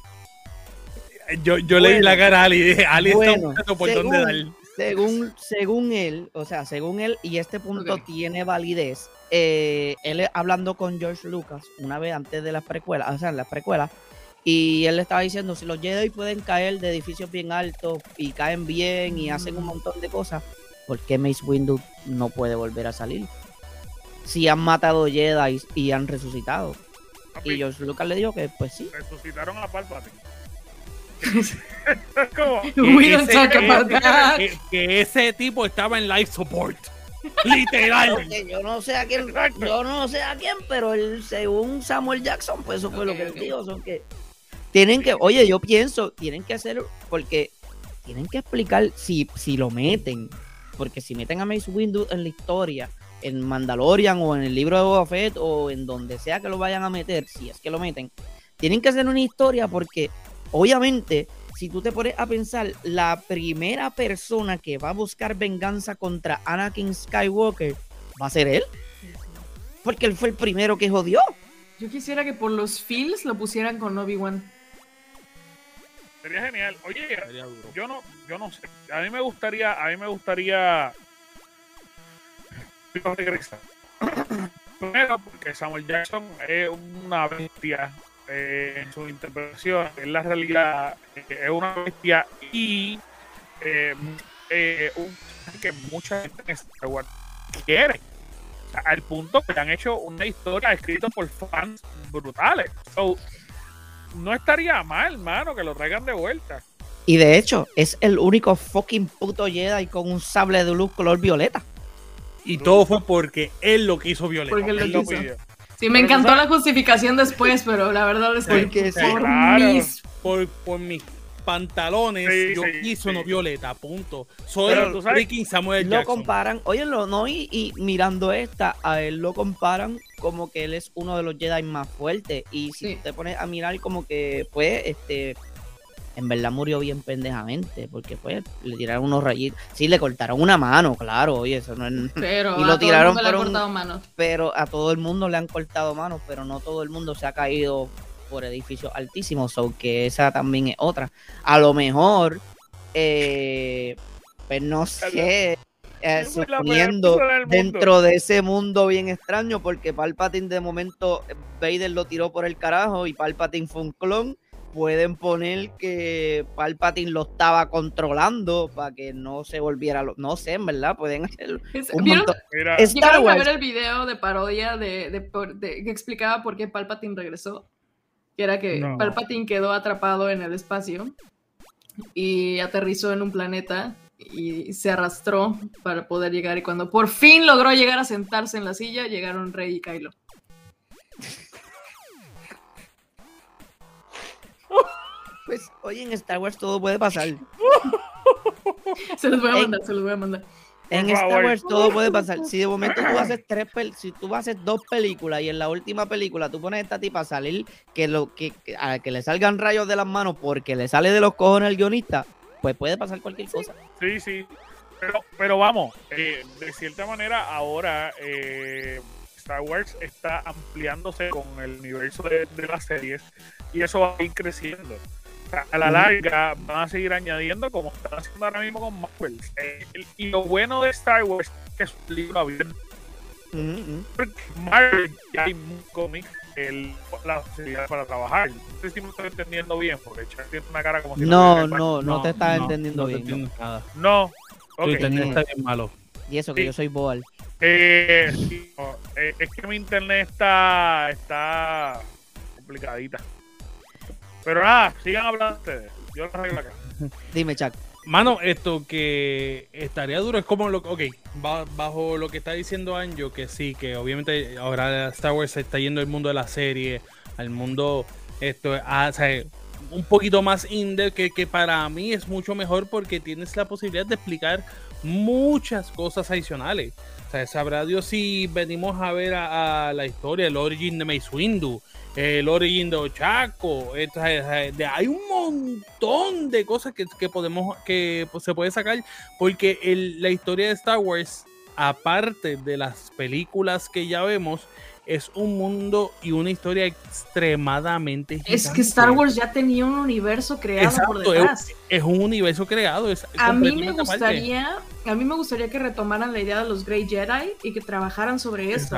Speaker 2: Yo, yo leí la cara a Ali y dije, Ali está buscando por dónde dar
Speaker 3: según, según él, o sea, según él, y este punto tiene validez, eh, él hablando con George Lucas una vez antes de las precuelas, o sea, en las precuelas, y él le estaba diciendo, si los Jedi pueden caer de edificios bien altos y caen bien y hacen un mm. montón de cosas, ¿por qué Mace Windu no puede volver a salir? Si han matado Jedi y han resucitado. y George Lucas le dijo que pues sí.
Speaker 1: Resucitaron a Palpatine.
Speaker 2: Que, ese, tipo estaba en life support. Literal.
Speaker 3: yo no sé a quién, yo no sé a quién, pero el, según Samuel Jackson, pues eso fue lo que dijo, son que tienen que, oye, yo pienso, tienen que hacer, porque tienen que explicar si, si lo meten, porque si meten a Mace Windu en la historia, en Mandalorian o en el libro de Boba Fett o en donde sea que lo vayan a meter, si es que lo meten, tienen que hacer una historia porque obviamente si tú te pones a pensar, la primera persona que va a buscar venganza contra Anakin Skywalker va a ser él. Porque él fue el primero que jodió.
Speaker 4: Yo quisiera que por los feels lo pusieran con Obi-Wan.
Speaker 1: Sería genial. Oye, yo no, yo no sé. A mí me gustaría, a mí me gustaría regresar. Primero, porque Samuel Jackson es una bestia eh, en su interpretación. En la realidad eh, es una bestia y eh, un, que mucha gente en Star Wars quiere. al punto que han hecho una historia escrita por fans brutales no estaría mal, mano, que lo traigan de vuelta.
Speaker 3: Y de hecho, es el único fucking puto Jedi con un sable de luz color violeta.
Speaker 2: Y todo fue porque él lo quiso violeta.
Speaker 4: Porque él lo quiso. Sí, me encantó la justificación después, pero la verdad es que
Speaker 2: por, mis... por, por mis pantalones, yo quiso no violeta, punto. Soy freaking Samuel
Speaker 3: Lo comparan, oye, no, y, y, mirando esta, a él lo comparan como que él es uno de los Jedi más fuertes. Y si te pones a mirar como que, pues, este, en verdad murió bien pendejamente, porque pues le tiraron unos rayitos. Sí, le cortaron una mano, claro, oye, eso no es...
Speaker 4: Pero y lo a tiraron todo el mundo le han cortado manos.
Speaker 3: Pero a todo el mundo le han cortado manos, pero no todo el mundo se ha caído por edificios altísimos, o que esa también es otra. A lo mejor, eh, pues no sé, eh, suponiendo dentro de ese mundo bien extraño, porque Palpatine de momento Vader lo tiró por el carajo y Palpatine fue un clon. Pueden poner que Palpatine lo estaba controlando para que no se volviera, no sé, en verdad, pueden hacer un
Speaker 4: montón. Llegaron a ver el video de parodia de, que explicaba por qué Palpatine regresó que era que Palpatine quedó atrapado en el espacio y aterrizó en un planeta y se arrastró para poder llegar y cuando por fin logró llegar a sentarse en la silla, llegaron Rey y Kylo.
Speaker 3: Pues, oye, en Star Wars todo puede pasar.
Speaker 4: se los voy a mandar, se los voy a mandar.
Speaker 3: En Star Wars todo puede pasar. Si de momento tú haces tres si tú haces dos películas y en la última película tú pones a esta tipa a salir que lo que, a que le salgan rayos de las manos porque le sale de los cojones al guionista, pues puede pasar cualquier cosa.
Speaker 1: Sí, sí. Pero, pero vamos, eh, de cierta manera ahora eh, Star Wars está ampliándose con el universo de, de las series y eso va a ir creciendo a la larga van a seguir añadiendo como están haciendo ahora mismo con Marvel. Eh, y lo bueno de Star Wars es que es un libro abierto. Marvel ya hay un cómic la facilidad para trabajar. No sé si me estoy entendiendo bien, porque Chuck tiene una cara como si
Speaker 3: no, no, no, te estás entendiendo bien.
Speaker 1: No,
Speaker 2: okay. está bien malo.
Speaker 3: Y eso que yo soy Boal.
Speaker 1: Eh, eh, es que mi internet está, está complicadita. Pero nada, sigan hablando ustedes. Yo lo arreglo acá.
Speaker 3: Dime, Chuck.
Speaker 2: Mano, esto que estaría duro es como lo ok, bajo lo que está diciendo Anjo, que sí, que obviamente ahora Star Wars se está yendo al mundo de la serie, al mundo esto, a, o sea, un poquito más indie, que, que para mí es mucho mejor porque tienes la posibilidad de explicar muchas cosas adicionales. O sea, sabrá Dios si venimos a ver a, la historia, el origin de Mace Windu, el Origin de Ochaco, hay un montón de cosas que, podemos, que pues, se puede sacar, porque la historia de Star Wars, aparte de las películas que ya vemos, es un mundo y una historia extremadamente
Speaker 4: Es que Star Wars ya tenía un universo creado por detrás.
Speaker 2: Es, un universo creado. Es
Speaker 4: a mí me gustaría, a mí me gustaría que retomaran la idea de los Grey Jedi y que trabajaran sobre eso.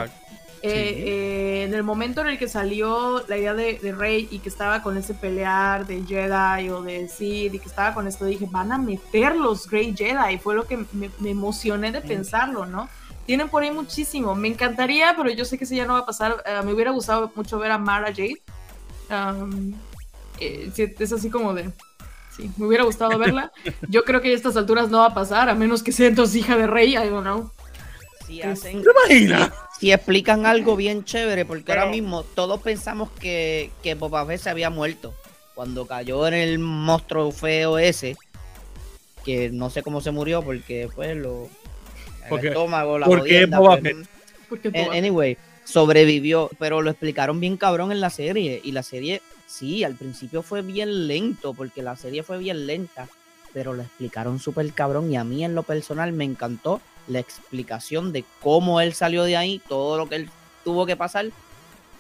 Speaker 4: Eh, eh, en el momento en el que salió la idea de, Rey y que estaba con ese pelear de Jedi o de Sith y que estaba con esto, dije, van a meter los Grey Jedi. Fue lo que me, emocioné de pensarlo, ¿no? Tienen por ahí muchísimo. Me encantaría, pero yo sé que si ya no va a pasar. Eh, me hubiera gustado mucho ver a Mara Jade. es así como de. Sí, me hubiera gustado verla. Yo creo que a estas alturas no va a pasar, a menos que sea entonces hija de Rey, I don't know.
Speaker 3: Si hacen, Si, explican algo bien chévere, porque ahora mismo todos pensamos que, que Boba Fett se había muerto. Cuando cayó en el monstruo feo ese, que no sé cómo se murió, porque pues lo.
Speaker 2: El estómago, la porque Boba Fett.
Speaker 3: Anyway, sobrevivió, pero lo explicaron bien cabrón en la serie. Y la serie, sí, al principio fue bien lento, porque la serie fue bien lenta, pero lo explicaron súper cabrón. Y a mí en lo personal me encantó la explicación de cómo él salió de ahí, todo lo que él tuvo que pasar,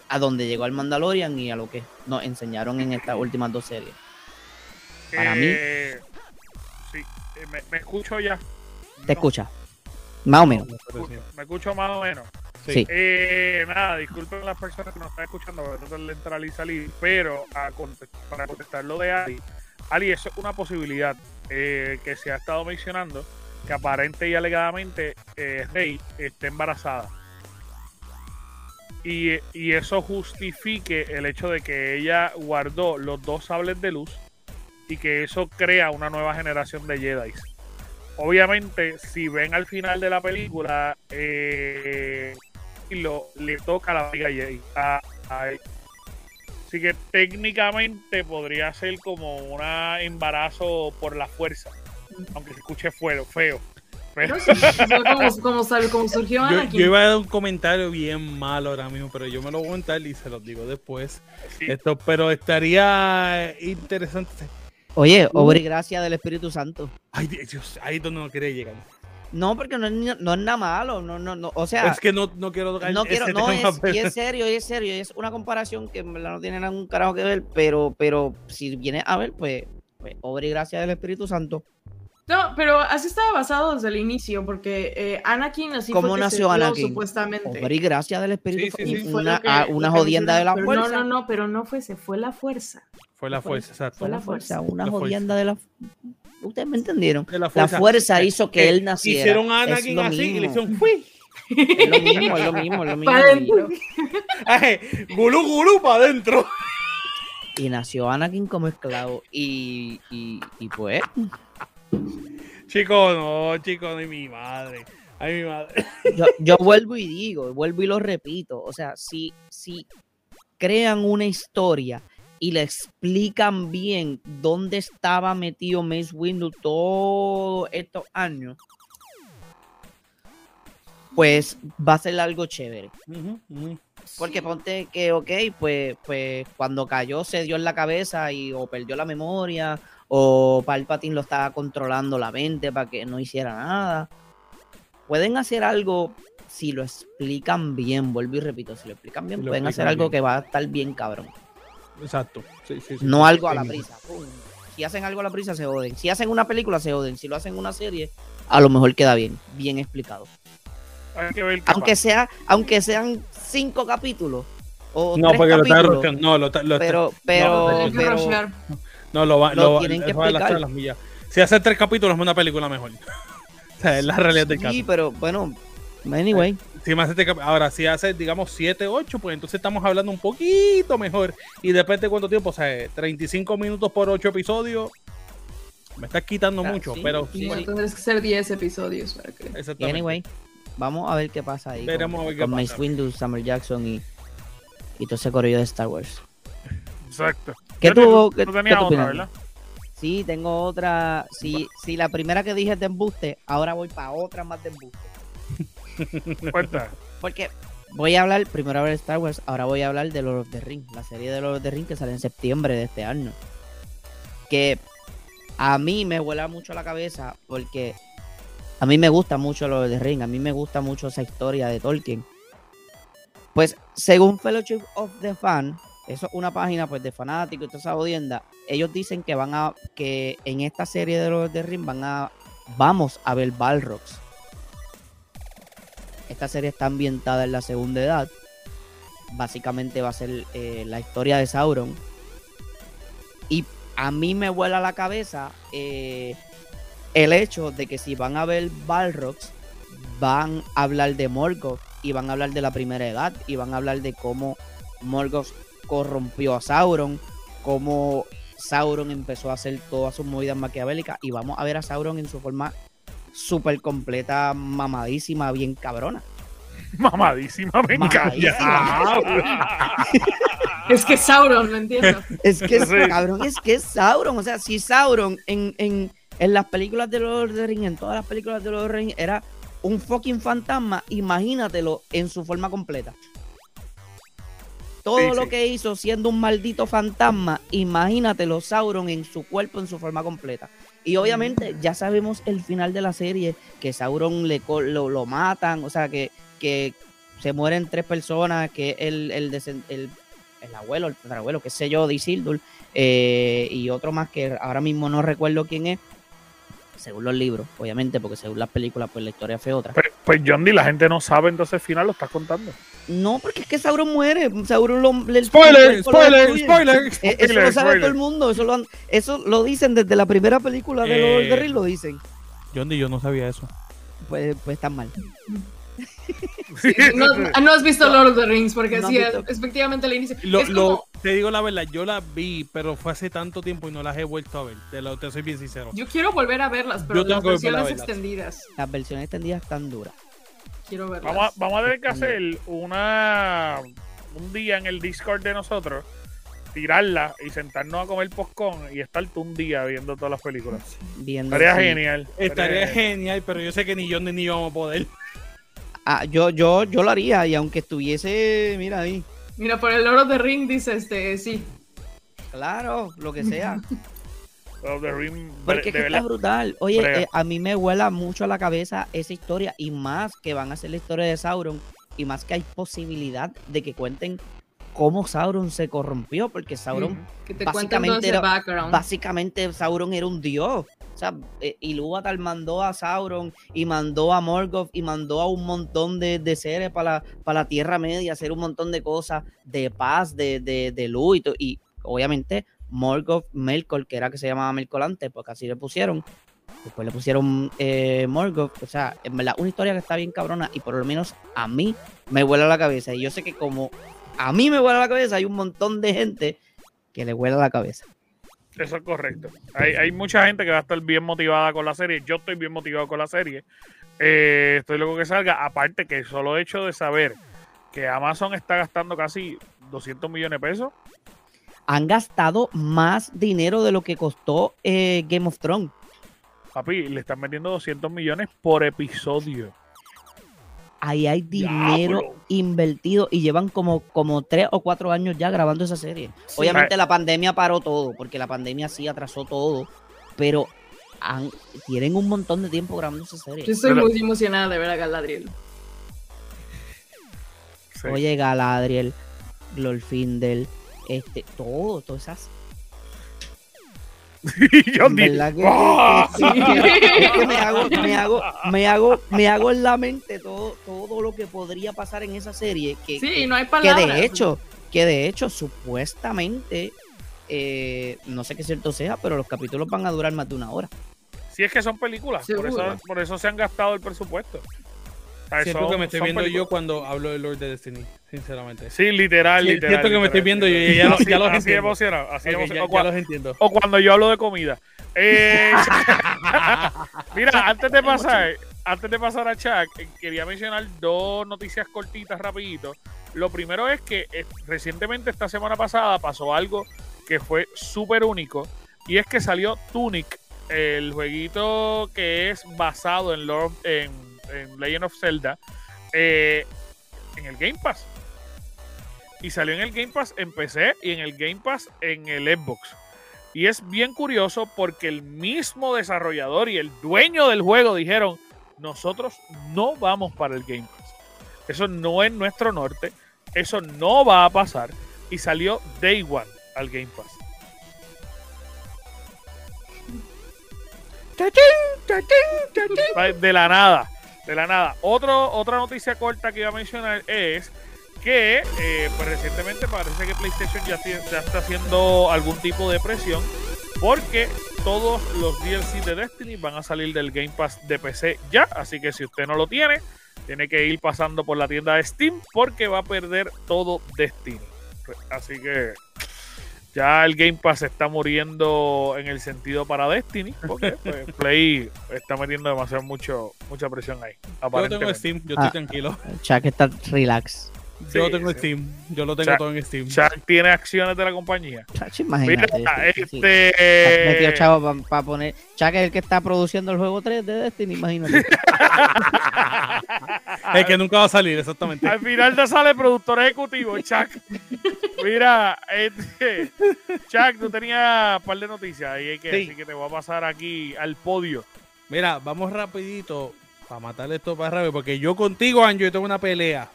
Speaker 3: a donde llegó al Mandalorian y a lo que nos enseñaron en estas últimas dos series. Para mí.
Speaker 1: Eh, sí, eh, me, escucho ya.
Speaker 3: Te escucha. Más o menos.
Speaker 1: Me escucho más o menos.
Speaker 3: Sí.
Speaker 1: Eh, nada, disculpen las personas que nos están escuchando, voy a entrar y salir, pero para contestar lo de Ali, Ali, eso es una posibilidad que se ha estado mencionando que aparente y alegadamente eh, Rey esté embarazada. Y, eso justifique el hecho de que ella guardó los dos sables de luz y que eso crea una nueva generación de Jedi. Obviamente, si ven al final de la película, eh, lo, le toca la amiga Jedi a, Así que técnicamente podría ser como un embarazo por la fuerza aunque se escuche feo. feo.
Speaker 4: como, surgió
Speaker 2: Anakin. Yo, iba a dar un comentario bien malo ahora mismo, pero yo me lo voy a contar y se los digo después. Esto, pero estaría interesante.
Speaker 3: Oye, uh. obra y gracia del Espíritu Santo.
Speaker 2: Ay, Dios, ahí es donde no quería llegar.
Speaker 3: No, porque no es, no es nada malo, no, no, no, o sea...
Speaker 2: Es que no, no quiero tocar
Speaker 3: no quiero, no, es, es serio, es serio, es una comparación que no tiene ningún carajo que ver, pero, pero si viene a ver, pues, pues obra y gracia del Espíritu Santo,
Speaker 4: no, pero así estaba basado desde el inicio, porque eh, Anakin así
Speaker 3: ¿Cómo fue nació Anakin?
Speaker 4: supuestamente.
Speaker 3: y gracias del Espíritu, una, una jodienda de la fuerza.
Speaker 4: No, no, no, pero no fue, se fue la fuerza.
Speaker 2: Fue la fuerza, exacto.
Speaker 3: Fue la fuerza, una jodienda de la Ustedes me entendieron. La fuerza, hizo que él naciera.
Speaker 2: Hicieron a Anakin así y le hicieron ¡fui!
Speaker 3: Es lo mismo, es lo mismo, es lo mismo.
Speaker 2: gulú, gulú para adentro.
Speaker 3: Y nació Anakin como esclavo. Y, y, y pues.
Speaker 2: Chico, no, chico, no, mi madre. Ay, mi madre.
Speaker 3: Yo, vuelvo y digo, vuelvo y lo repito. O sea, si, si crean una historia y le explican bien dónde estaba metido Mace Windu todos estos años, pues va a ser algo chévere. Porque ponte que, ok, pues, pues cuando cayó se dio en la cabeza y o perdió la memoria o Palpatine lo estaba controlando la mente para que no hiciera nada. Pueden hacer algo si lo explican bien, vuelvo y repito, si lo explican bien, pueden hacer algo que va a estar bien cabrón.
Speaker 2: Exacto.
Speaker 3: no algo a la prisa. Si hacen algo a la prisa, se oden. Si hacen una película, se oden. Si lo hacen una serie, a lo mejor queda bien, bien explicado. aunque sea, aunque sean cinco capítulos. O no, porque capítulos, lo No, lo, pero, pero, pero,
Speaker 2: no, lo va, lo, tienen que explicar. Las millas. Si hace tres capítulos es una película mejor. o sea, es la realidad del caso.
Speaker 3: Sí, pero bueno, anyway.
Speaker 2: Si me hace ahora, si hace, digamos, 7, 8, pues entonces estamos hablando un poquito mejor. Y depende de cuánto tiempo, o sea, 35 minutos por 8 episodios. Me estás quitando ah, mucho, pero.
Speaker 4: Sí, tendrás que ser 10 episodios para que.
Speaker 3: Exactamente. Anyway, vamos a ver qué pasa ahí. Veremos con, a ver qué con Mace Windu, Summer Jackson y, y todo ese corrillo de Star Wars.
Speaker 1: Exacto.
Speaker 3: ¿Qué tú, qué, otra, ¿verdad? Sí, tengo otra. Si, si la primera que dije es de embuste, ahora voy para otra más de embuste.
Speaker 1: Cuenta.
Speaker 3: Porque voy a hablar, primero a ver Star Wars, ahora voy a hablar de Lord of the Ring, la serie de Lord of the Ring que sale en septiembre de este año. Que a mí me vuela mucho la cabeza porque a mí me gusta mucho Lord of the Ring, a mí me gusta mucho esa historia de Tolkien. Pues según Fellowship of the Fan, eso es una página pues de fanáticos y toda esa audiencia, ellos dicen que van a, que en esta serie de los de Ring van a, vamos a ver Balrogs. Esta serie está ambientada en la segunda edad. Básicamente va a ser eh, la historia de Sauron. Y a mí me vuela la cabeza eh, el hecho de que si van a ver Balrogs, van a hablar de Morgoth y van a hablar de la primera edad y van a hablar de cómo Morgoth corrompió a Sauron, cómo Sauron empezó a hacer todas sus movidas maquiavélicas y vamos a ver a Sauron en su forma súper completa, mamadísima, bien cabrona.
Speaker 1: Mamadísima, me encanta.
Speaker 4: es que Sauron, ¿me entiendo?
Speaker 3: Es que es, cabrón, es que es Sauron. O sea, si Sauron en, en, en las películas de Lord of the Rings, en todas las películas de Lord of the Rings, era un fucking fantasma, imagínatelo en su forma completa. Todo lo que hizo siendo un maldito fantasma, imagínatelo Sauron en su cuerpo, en su forma completa. Y obviamente ya sabemos el final de la serie, que Sauron le, lo, lo matan, o sea, que, que se mueren tres personas, que el, el, el, el abuelo, el abuelo, qué sé yo, de Isildur, eh, y otro más que ahora mismo no recuerdo quién es, según los libros, obviamente, porque según las películas, pues la historia fue otra.
Speaker 1: Pues, pues John D, la gente no sabe entonces el final, lo estás contando.
Speaker 3: No, porque es que Sauron muere. Sauron lo,
Speaker 1: spoiler, spoiler, spoiler,
Speaker 3: eh, Eso lo sabe todo el mundo. Eso lo, eso lo dicen desde la primera película de los Lord of lo dicen.
Speaker 2: John D, yo no sabía eso.
Speaker 3: Pues, pues está mal.
Speaker 4: no, has visto Lord of the Rings porque sí, efectivamente le inicio.
Speaker 2: Lo, te digo la verdad, yo la vi, pero fue hace tanto tiempo y no las he vuelto a ver. Te, lo, te soy bien sincero.
Speaker 4: Yo quiero volver a verlas, pero las versiones extendidas.
Speaker 3: Las versiones extendidas están duras.
Speaker 4: Quiero verlas.
Speaker 1: Vamos a, vamos a tener que hacer una un día en el Discord de nosotros tirarla y sentarnos a comer postcón y estar tú un día viendo todas las películas.
Speaker 3: Viendo
Speaker 1: Estaría genial.
Speaker 2: Estaría genial, pero yo sé que ni yo ni, ni vamos a poder.
Speaker 3: Ah, yo, yo, yo lo haría y aunque estuviese, mira ahí.
Speaker 4: Mira, por el oro de ring dice este, sí.
Speaker 3: Claro, lo que sea.
Speaker 1: the Ring,
Speaker 3: Porque es que está brutal. Oye, eh, a mí me vuela mucho a la cabeza esa historia y más que van a ser la historia de Sauron y más que hay posibilidad de que cuenten cómo Sauron se corrompió, porque Sauron básicamente, era, básicamente Sauron era un dios. O sea, eh, Ilúvatar mandó a Sauron y mandó a Morgoth y mandó a un montón de, de seres para la, para la Tierra Media, hacer un montón de cosas de paz, de, de, de luz y, y obviamente Morgoth Melkor, que era que se llamaba Melkor antes, porque así le pusieron. Después le pusieron eh, Morgoth. O sea, en verdad, una historia que está bien cabrona y por lo menos a mí me vuela la cabeza. Y yo sé que como a mí me vuela la cabeza, hay un montón de gente que le vuela la cabeza.
Speaker 1: Eso es correcto. Hay, mucha gente que va a estar bien motivada con la serie. Yo estoy bien motivado con la serie. Eh, estoy loco que salga. Aparte que solo hecho de saber que Amazon está gastando casi 200 millones de pesos.
Speaker 3: Han gastado más dinero de lo que costó eh, Game of Thrones.
Speaker 1: Papi, le están metiendo 200 millones por episodio
Speaker 3: ahí hay dinero invertido y llevan como, como tres o cuatro años ya grabando esa serie. Obviamente la pandemia paró todo, porque la pandemia sí atrasó todo, pero tienen un montón de tiempo grabando esa serie.
Speaker 4: Yo estoy muy emocionada de ver a Galadriel.
Speaker 3: Oye, Galadriel, Glorfindel, este, todo, todas esas
Speaker 1: yo me
Speaker 3: hago, me hago, me hago, me hago en la mente todo, todo lo que podría pasar en esa serie. Que,
Speaker 4: sí, no hay
Speaker 3: palabras. Que de hecho, que de hecho, supuestamente, eh, no sé qué cierto sea, pero los capítulos van a durar más de una hora.
Speaker 1: Si es que son películas, por eso, por eso se han gastado el presupuesto.
Speaker 2: Siento que me estoy viendo yo cuando hablo de Lord de Destiny, sinceramente.
Speaker 1: Sí, literal, literal.
Speaker 2: Siento que me estoy viendo yo ya, lo, ya los
Speaker 1: así
Speaker 2: entiendo.
Speaker 1: Emocionado, así
Speaker 2: emocionado. Ya, los entiendo.
Speaker 1: O cuando yo hablo de comida. Eh, mira, antes de pasar, antes de pasar a Chuck, eh, quería mencionar dos noticias cortitas, rapidito. Lo primero es que eh, recientemente, esta semana pasada, pasó algo que fue súper único. Y es que salió Tunic, el jueguito que es basado en Lord, en en Legend of Zelda eh, en el Game Pass. Y salió en el Game Pass en PC y en el Game Pass en el Xbox. Y es bien curioso porque el mismo desarrollador y el dueño del juego dijeron, nosotros no vamos para el Game Pass. Eso no es nuestro norte. Eso no va a pasar y salió Day One al Game Pass. De la nada, de la nada. Otro, otra noticia corta que iba a mencionar es que eh, pues recientemente parece que PlayStation ya, ya está haciendo algún tipo de presión porque todos los DLC de Destiny van a salir del Game Pass de PC ya, así que si usted no lo tiene, tiene que ir pasando por la tienda de Steam porque va a perder todo Destiny. Así que ya el Game Pass está muriendo en el sentido para Destiny, porque pues, Play está metiendo demasiado mucho, mucha presión ahí.
Speaker 2: Yo tengo Steam, yo estoy ah, tranquilo.
Speaker 3: Chuck está relax.
Speaker 2: Yo tengo Steam, yo lo tengo todo en Steam.
Speaker 1: Chuck tiene acciones de la compañía.
Speaker 3: Chuck, imagínate. Mira, este... metió chavo para poner. Chuck es el que está produciendo el juego 3 de Destiny, imagínate.
Speaker 2: es que nunca va a salir, exactamente.
Speaker 1: Al final te sale productor ejecutivo, Chuck. Mira, este, Chuck, tú tenías un par de noticias y hay que decir que te voy a pasar aquí al podio.
Speaker 2: Mira, vamos rapidito para matarle esto para rápido, porque yo contigo, Anjo, yo tengo una pelea.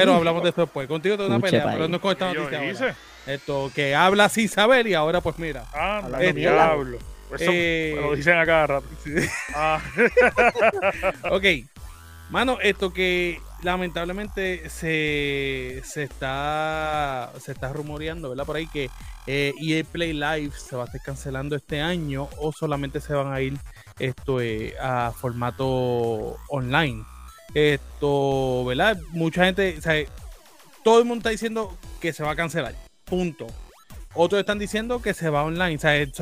Speaker 2: Pero hablamos de esto después. Contigo tengo una pelea, pero no con esta noticia. Esto, que habla sin saber y ahora pues mira.
Speaker 1: Ah, el diablo. Eso eh, lo dicen a cada rato.
Speaker 2: Ah. ok. Mano, esto que lamentablemente se, se está se está rumoreando, ¿verdad? Por ahí que eh, EA Play Live se va a estar cancelando este año o solamente se van a ir esto eh, a formato online. Esto, ¿verdad? Mucha gente, o todo el mundo está diciendo que se va a cancelar. Punto. Otros están diciendo que se va online.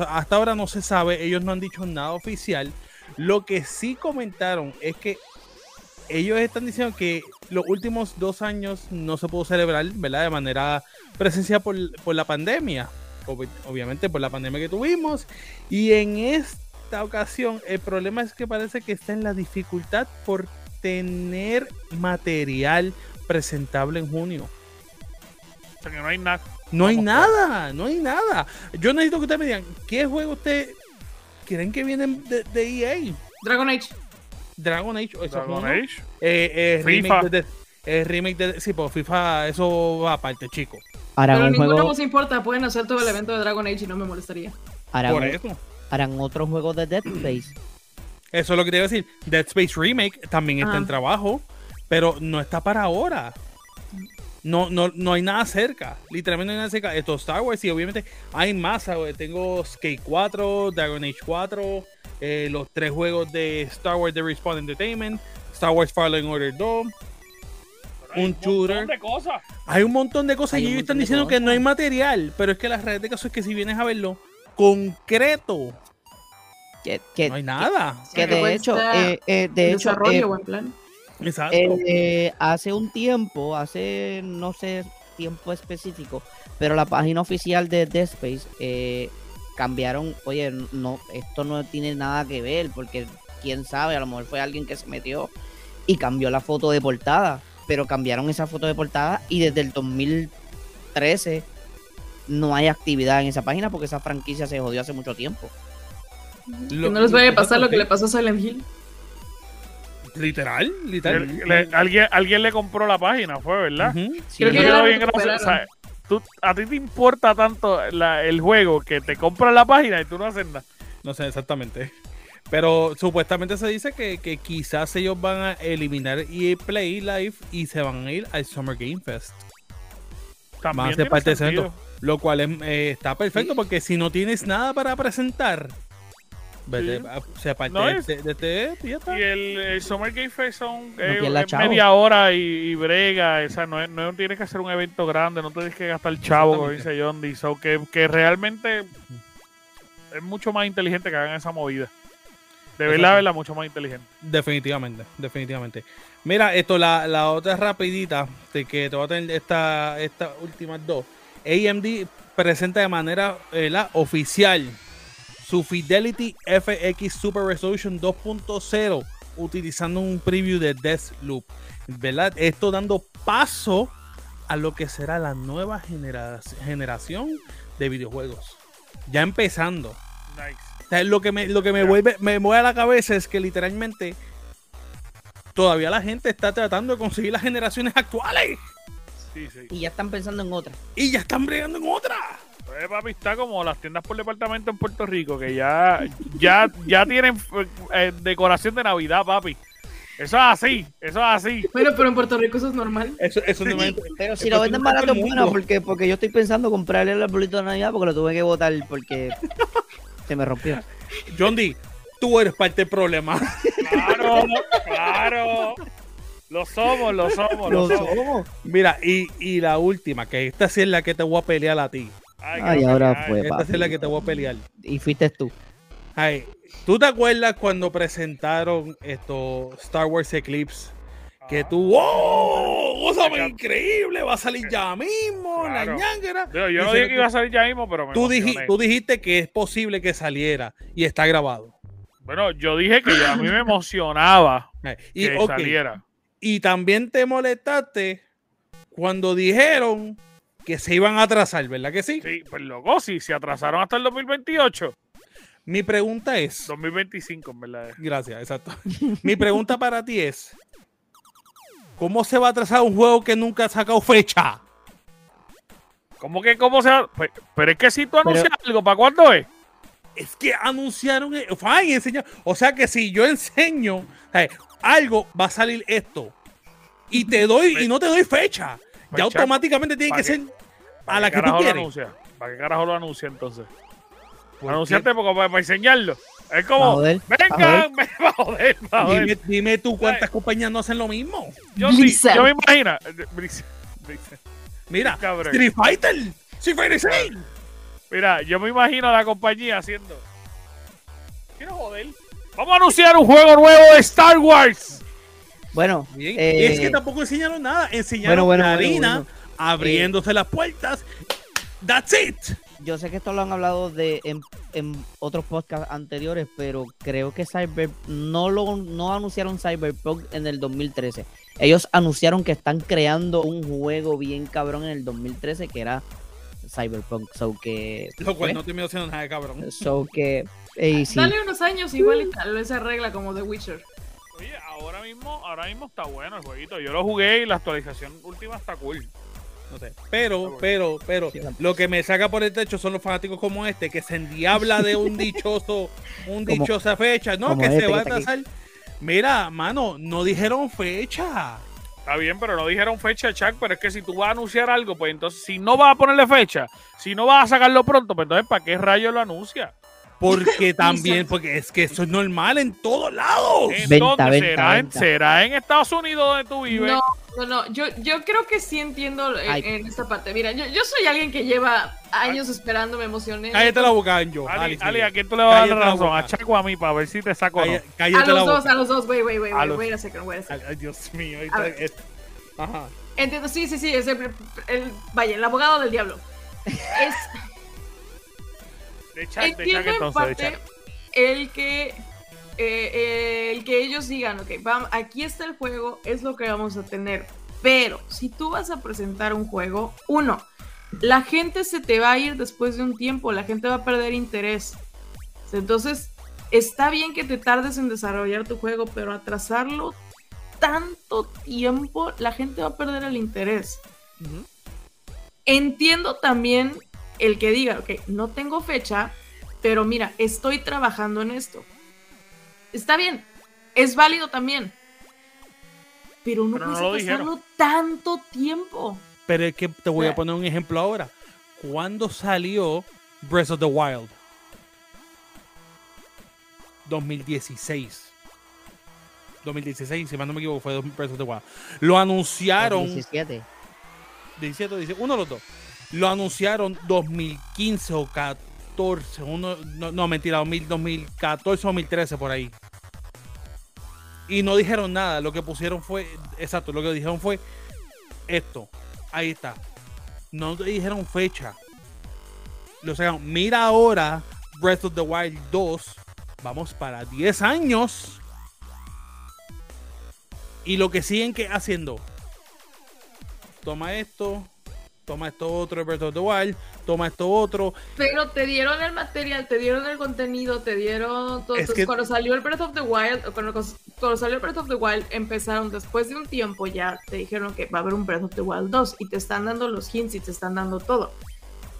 Speaker 2: Hasta ahora no se sabe, ellos no han dicho nada oficial. Lo que sí comentaron es que ellos están diciendo que los últimos dos años no se pudo celebrar, ¿verdad? De manera presencial por, por la pandemia. Obviamente por la pandemia que tuvimos. Y en esta ocasión el problema es que parece que está en la dificultad por tener material presentable en junio.
Speaker 1: O sea que no hay nada.
Speaker 2: No hay nada, no hay nada. Yo necesito que ustedes me digan, ¿qué juego ustedes creen que vienen de, EA?
Speaker 4: E Dragon Age.
Speaker 2: Dragon Age,
Speaker 1: eso Dragon Age.
Speaker 2: Eh, eh, FIFA. Remake de, eh, remake de, sí, pues FIFA, eso va aparte, chico.
Speaker 4: Pero ninguno juego... nos importa, pueden hacer todo el evento de Dragon Age y no me molestaría.
Speaker 3: Por eso. Harán otro juego de Dead Space.
Speaker 2: Eso es lo que te iba a decir. Dead Space Remake también está en trabajo, pero no está para ahora. No, no, no hay nada cerca. Literalmente no hay nada cerca. Esto Star Wars y obviamente hay más. Tengo Skate 4, Dragon Age 4, eh, los tres juegos de Star Wars de Respawn Entertainment, Star Wars Fallen Order 2. Un shooter. Hay un montón de cosas y ellos están diciendo que no hay material, pero es que la realidad de caso es que si vienes a verlo concreto,
Speaker 3: que,
Speaker 2: no hay nada.
Speaker 3: Que, de hecho, eh, eh, de hecho,
Speaker 4: eh, buen plan.
Speaker 2: Exacto.
Speaker 3: hace un tiempo, hace no sé tiempo específico, pero la página oficial de Dead Space cambiaron, oye, no, esto no tiene nada que ver, porque quién sabe, a lo mejor fue alguien que se metió y cambió la foto de portada, pero cambiaron esa foto de portada y desde el 2013 no hay actividad en esa página porque esa franquicia se jodió hace mucho tiempo
Speaker 4: que no les vaya a pasar lo que le pasó a Silent Hill.
Speaker 2: Literal, literal.
Speaker 1: alguien, alguien le compró la página, fue, ¿verdad?
Speaker 4: Creo que
Speaker 1: a ti te importa tanto el juego que te compra la página y tú no haces nada.
Speaker 2: No sé exactamente. Pero supuestamente se dice que, quizás ellos van a eliminar EA Play Live y se van a ir al Summer Game Fest. También de parte de Lo cual eh, está perfecto porque si no tienes nada para presentar, Vete, se aparte de, de, y,
Speaker 1: y el, Summer Game Fest son media hora y, brega. Esa no, no tienes que hacer un evento grande, no tienes que gastar el chavo, como dice John D. que, que realmente es mucho más inteligente que hagan esa movida. De verdad, verdad, mucho más inteligente.
Speaker 2: Definitivamente, definitivamente. Mira, esto, la, la otra rapidita, de que te voy a tener estas esta últimas dos. AMD presenta de manera la oficial su Fidelity FX Super Resolution 2.0 utilizando un preview de Deathloop. ¿Verdad? Esto dando paso a lo que será la nueva generación de videojuegos. Ya empezando. Nice. lo que me, lo que me vuelve, me mueve a la cabeza es que literalmente todavía la gente está tratando de conseguir las generaciones actuales.
Speaker 3: Sí, sí. Y ya están pensando en otra.
Speaker 2: Y ya están bregando en otra.
Speaker 1: Pues, papi, está como las tiendas por departamento en Puerto Rico, que ya, ya, ya tienen eh, decoración de Navidad, papi. Eso es así, eso es así.
Speaker 4: Bueno, pero en Puerto Rico eso es normal.
Speaker 2: Eso, eso
Speaker 3: Pero si lo venden barato es bueno, porque, porque yo estoy pensando comprarle el arbolito de Navidad porque lo tuve que botar porque se me rompió.
Speaker 2: John D, tú eres parte del problema.
Speaker 1: Claro, claro. Lo somos, lo somos, lo, somos.
Speaker 2: Mira, y, y, la última, que esta sí es la que te voy a pelear a ti.
Speaker 3: Ay, ahora fue.
Speaker 2: Esta es la que te voy a pelear.
Speaker 3: Y fuiste tú.
Speaker 2: Ay, ¿tú te acuerdas cuando presentaron esto Star Wars Eclipse? Que tú, ¡oh! ¡Cosa increíble! Va a salir ya mismo, la ñanguera.
Speaker 1: Yo, no dije que iba a salir ya mismo, pero me
Speaker 2: tú, tú dijiste que es posible que saliera y está grabado.
Speaker 1: Bueno, yo dije que a mí me emocionaba y, que saliera.
Speaker 2: Y también te molestaste cuando dijeron que se iban a atrasar, ¿verdad que sí?
Speaker 1: Sí, pues loco, sí, se atrasaron hasta el 2028.
Speaker 2: Mi pregunta es.
Speaker 1: 2025, en verdad.
Speaker 2: Gracias, exacto. Mi pregunta para ti es: ¿Cómo se va a atrasar un juego que nunca ha sacado fecha?
Speaker 1: ¿Cómo que cómo se va? Pues, pero es que si tú anuncias algo, ¿para cuándo es?
Speaker 2: Es que anunciaron. Fine, enseñar. O sea que si yo enseño algo, va a salir esto. Y te doy, y no te doy fecha. Pues, ya automáticamente tiene que ser a la que tú quieres.
Speaker 1: ¿Para qué carajo lo anuncia entonces? Anunciarte porque para, enseñarlo. Es como, vengan,
Speaker 2: va a joder, Dime, dime, tú cuántas compañías no hacen lo mismo.
Speaker 1: Yo, sí, yo me imagino.
Speaker 2: Mira, Street Fighter, Street Fighter 6.
Speaker 1: Mira, yo me imagino a la compañía haciendo. Quiero joder. Vamos a anunciar un juego nuevo de Star Wars.
Speaker 3: Bueno,
Speaker 2: Bien. es que eh, tampoco enseñaron nada. Enseñaron bueno, harina abriéndose las puertas. That's it.
Speaker 3: Yo sé que esto lo han hablado de en, otros podcasts anteriores, pero creo que Cyber no lo no anunciaron Cyberpunk en el 2013. Ellos anunciaron que están creando un juego bien cabrón en el 2013 que era Cyberpunk. So que.
Speaker 2: Lo cual no te me nada de cabrón.
Speaker 3: So que.
Speaker 4: Dale unos años igual y tal vez se arregla como The Witcher.
Speaker 1: Oye, ahora mismo, ahora mismo está bueno el jueguito. Yo lo jugué y la actualización última está cool.
Speaker 2: No sé. Pero, pero, pero, lo que me saca por el techo son los fanáticos como este, que se endiabla de un dichoso, un dichosa fecha, ¿no? Que se este va a atrasar. Mira, mano, no dijeron fecha.
Speaker 1: Está bien, pero no dijeron fecha, Chuck, pero es que si tú vas a anunciar algo, pues entonces, si no vas a ponerle fecha, si no vas a sacarlo pronto, pues entonces, ¿para qué rayo lo anuncia?
Speaker 2: Porque también, porque es que eso es normal en todos lados.
Speaker 1: Entonces, será, En, ¿será en Estados Unidos donde tú vives?
Speaker 4: No, no, no. Yo, yo creo que sí entiendo en, esta parte. Mira, yo, yo, soy alguien que lleva años esperando, me emocioné.
Speaker 2: Cállate la boca, yo.
Speaker 1: Ali, Ali, ¿a quién tú le vas a dar razón? ¿A Chaco a mí para ver si te saco
Speaker 4: no? A los dos, a los dos. Wait, wait, wait, wait, wait a second, wait a second.
Speaker 2: Ay, Dios mío.
Speaker 4: Ajá. Entiendo, sí, sí, sí. Es el, el, vaya, el abogado del diablo. es...
Speaker 1: De Entiendo
Speaker 4: de
Speaker 1: en
Speaker 4: parte el que eh, el que ellos digan, ok, vamos, aquí está el juego, es lo que vamos a tener. Pero si tú vas a presentar un juego, uno, la gente se te va a ir después de un tiempo, la gente va a perder interés. Entonces, está bien que te tardes en desarrollar tu juego, pero atrasarlo tanto tiempo, la gente va a perder el interés. Entiendo también el que diga, ok, no tengo fecha, pero mira, estoy trabajando en esto. Está bien, es válido también. Pero no puedes pasarlo tanto tiempo.
Speaker 2: Pero es que te voy a poner un ejemplo ahora. ¿Cuándo salió Breath of the Wild? 2016. 2016, si mal no me equivoco, fue Breath of the Wild. Lo anunciaron.
Speaker 3: 17.
Speaker 2: 17, 17, uno de los dos. Lo anunciaron 2015 o 14. Uno, no, mentira, 2014 o 2013 por ahí. Y no dijeron nada. Lo que pusieron fue. Exacto, lo que dijeron fue esto. Ahí está. No dijeron fecha. Lo sacaron. Mira ahora Breath of the Wild 2. Vamos para 10 años. Y lo que siguen haciendo. Toma esto toma esto otro Breath of the Wild, toma esto otro.
Speaker 4: Pero te dieron el material, te dieron el contenido, te dieron todo. cuando salió el Breath of the Wild, cuando cuando salió Breath of the Wild, empezaron después de un tiempo ya, te dijeron que va a haber un Breath of the Wild 2 y te están dando los hints y te están dando todo.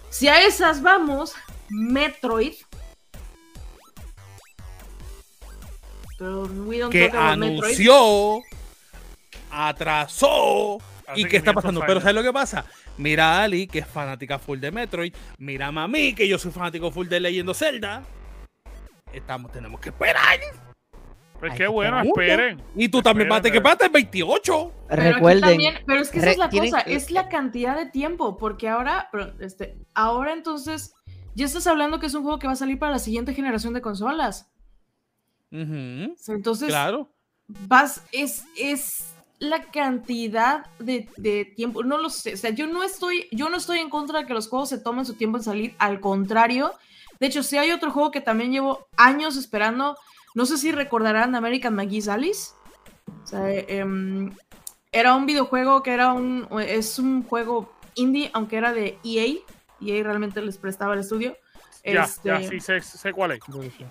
Speaker 4: Si a esas vamos, Metroid.
Speaker 2: que anunció, atrasó y qué está pasando. Pero ¿sabes lo que pasa? Mira a Ali, que es fanática full de Metroid. Mira a Mami, que yo soy fanático full de Leyendo Zelda. Estamos, tenemos que esperar.
Speaker 1: Pues qué bueno, esperen.
Speaker 2: Y tú también vas a que el 28.
Speaker 3: Recuerden.
Speaker 4: Pero, es que esa es la cosa, es la cantidad de tiempo, porque ahora, este, ahora entonces, ya estás hablando que es un juego que va a salir para la siguiente generación de consolas. entonces,
Speaker 2: claro.
Speaker 4: vas, es, es la cantidad de, de, tiempo, no lo sé, o sea, yo no estoy, yo no estoy en contra de que los juegos se tomen su tiempo en salir, al contrario, de hecho, si hay otro juego que también llevo años esperando, no sé si recordarán American McGee's Alice. O sea, em, era un videojuego que era un. Es un juego indie, aunque era de EA. EA realmente les prestaba el estudio.
Speaker 1: Ya, ya, este, sí, sé, cuál es.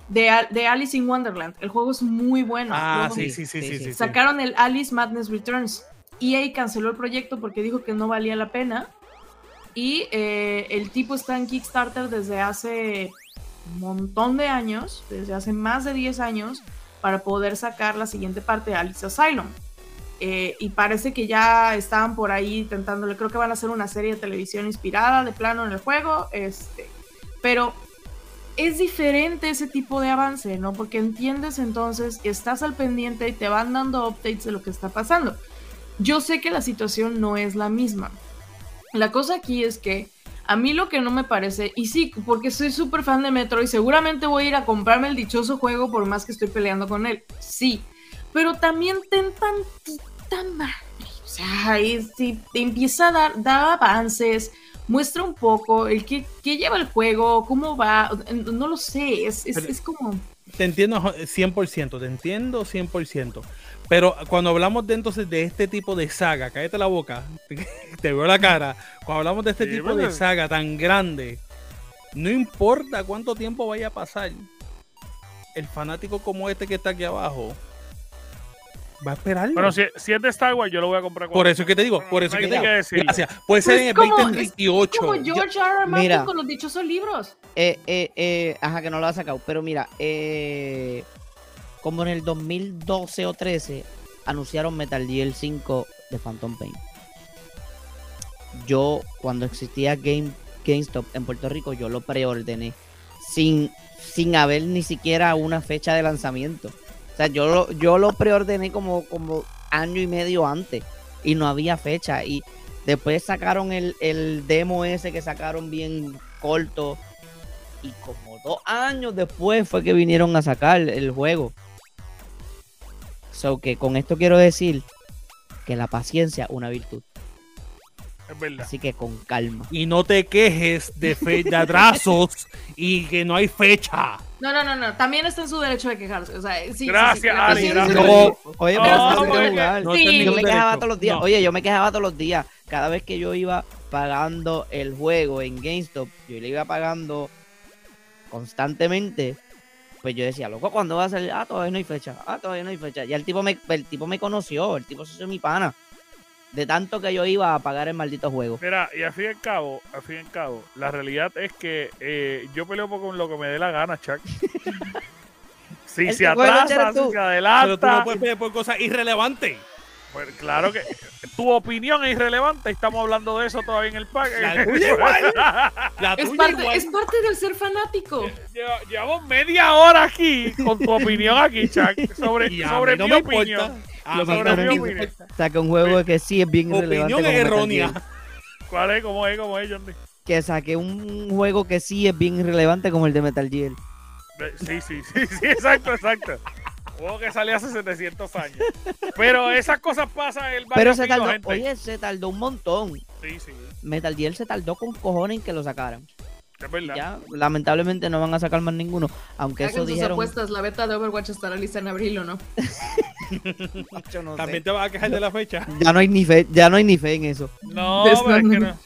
Speaker 4: De, de, Alice in Wonderland. El juego es muy bueno.
Speaker 2: Ah, sí, sí, sí, sí,
Speaker 4: Sacaron el Alice Madness Returns. EA canceló el proyecto porque dijo que no valía la pena. Y eh, el tipo está en Kickstarter desde hace montón de años, desde hace más de 10 años, para poder sacar la siguiente parte de Alice Asylum. Eh, y parece que ya estaban por ahí intentándole, creo que van a hacer una serie de televisión inspirada de plano en el juego, este, pero es diferente ese tipo de avance, ¿no? Porque entiendes entonces que estás al pendiente y te van dando updates de lo que está pasando. Yo sé que la situación no es la misma. La cosa aquí es que a mí lo que no me parece, y sí, porque soy súper fan de Metro y seguramente voy a ir a comprarme el dichoso juego por más que estoy peleando con él. Sí, pero también ten tantita madre. O sea, si te empieza a dar, da avances, muestra un poco el que, lleva el juego, cómo va, no lo sé, es, es, es como...
Speaker 2: Te entiendo 100%, te entiendo 100%. Pero cuando hablamos de entonces de este tipo de saga, cállate la boca, te veo la cara. Cuando hablamos de este tipo de saga tan grande, no importa cuánto tiempo vaya a pasar, el fanático como este que está aquí abajo va a esperar.
Speaker 1: Pero si, si, es de Star Wars, yo lo voy a comprar.
Speaker 2: Por eso es que te digo, por eso es que te digo. Gracias. Puede ser en el 2028.
Speaker 4: como George R. R. Martin con los dichosos libros.
Speaker 3: Eh, eh, eh, ajá, que no lo ha sacado. Pero mira, eh como en el 2012 o 13 anunciaron Metal Gear 5 de Phantom Pain. Yo, cuando existía Game, GameStop en Puerto Rico, yo lo preordené sin, sin haber ni siquiera una fecha de lanzamiento. O sea, yo lo, yo lo preordené como, como año y medio antes y no había fecha. Y después sacaron el, el demo ese que sacaron bien corto. Y como dos años después fue que vinieron a sacar el juego. So que con esto quiero decir que la paciencia es una virtud.
Speaker 1: Es verdad.
Speaker 3: Así que con calma.
Speaker 2: Y no te quejes de, fe de atrasos y que no hay fecha.
Speaker 4: No, no, no, no. También está en su derecho de quejarse. O sea, sí,
Speaker 1: gracias,
Speaker 4: Ali.
Speaker 1: Gracias.
Speaker 3: oye, pero yo me quejaba todos los días. Oye, yo me quejaba todos los días. Cada vez que yo iba pagando el juego en GameStop, yo le iba pagando constantemente pues yo decía, loco, ¿cuándo va a salir? Ah, todavía no hay fecha. Ah, todavía no hay fecha. Y el tipo me, el tipo me conoció, el tipo se hizo mi pana. De tanto que yo iba a pagar el maldito juego.
Speaker 1: Mira, y al fin y al cabo, al fin y al cabo, la realidad es que eh, yo peleo con lo que me dé la gana, Chuck. si se atrasa, si se adelanta.
Speaker 2: Pero tú no puedes pelear por cosas irrelevantes.
Speaker 1: Pues claro que tu opinión es irrelevante. Estamos hablando de eso todavía en el pack.
Speaker 2: La tuya igual.
Speaker 4: La es, parte, es parte del ser fanático.
Speaker 1: llevamos media hora aquí con tu opinión aquí, Chuck, sobre, sobre mi opinión.
Speaker 3: Mi opinión. Saca un juego que sí es bien irrelevante.
Speaker 2: Opinión errónea.
Speaker 1: ¿Cuál es? ¿Cómo es? ¿Cómo es, Johnny?
Speaker 3: Que saque un juego que sí es bien irrelevante como el de Metal Gear.
Speaker 1: Sí, sí, sí, sí, exacto, exacto. Juego que salió hace 700 años. Pero esas cosas pasan el
Speaker 3: Pero se tardó, oye, se tardó un montón.
Speaker 1: Sí, sí.
Speaker 3: Metal Gear se tardó con cojones en que lo sacaran.
Speaker 1: Es verdad.
Speaker 3: Ya, lamentablemente no van a sacar más ninguno. Aunque eso sus dijeron.
Speaker 4: apuestas, la beta de Overwatch estará lista en abril o no.
Speaker 2: También te vas a quejar de la fecha.
Speaker 3: Ya no hay ni fe, ya no hay ni fe en eso.
Speaker 1: No, es que no.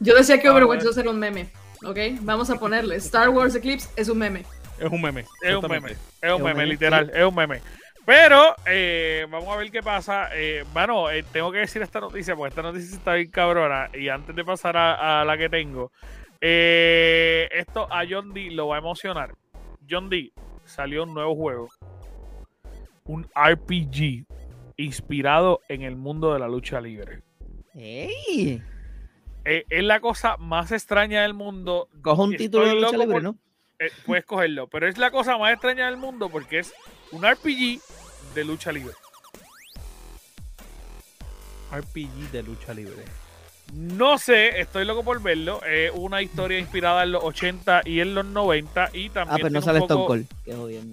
Speaker 4: Yo decía que Overwatch va a ser un meme. ¿Ok? Vamos a ponerle. Star Wars Eclipse es un meme.
Speaker 2: Es un meme.
Speaker 1: Es un meme. Es un meme, literal. Es un meme. Pero eh, vamos a ver qué pasa. Eh, bueno, eh, tengo que decir esta noticia porque esta noticia está bien cabrona. Y antes de pasar a, la que tengo, esto a John D lo va a emocionar. John D salió un nuevo juego, un RPG inspirado en el mundo de la lucha libre. ¡Ey! es la cosa más extraña del mundo.
Speaker 3: Cojo un título de lucha libre, ¿no?
Speaker 1: puedes cogerlo, pero es la cosa más extraña del mundo porque es un RPG de lucha libre.
Speaker 2: RPG de lucha libre.
Speaker 1: No sé, estoy loco por verlo. Es una historia inspirada en los 80 y en los 90 y también...
Speaker 3: Ah, pero no sale Stone Cold.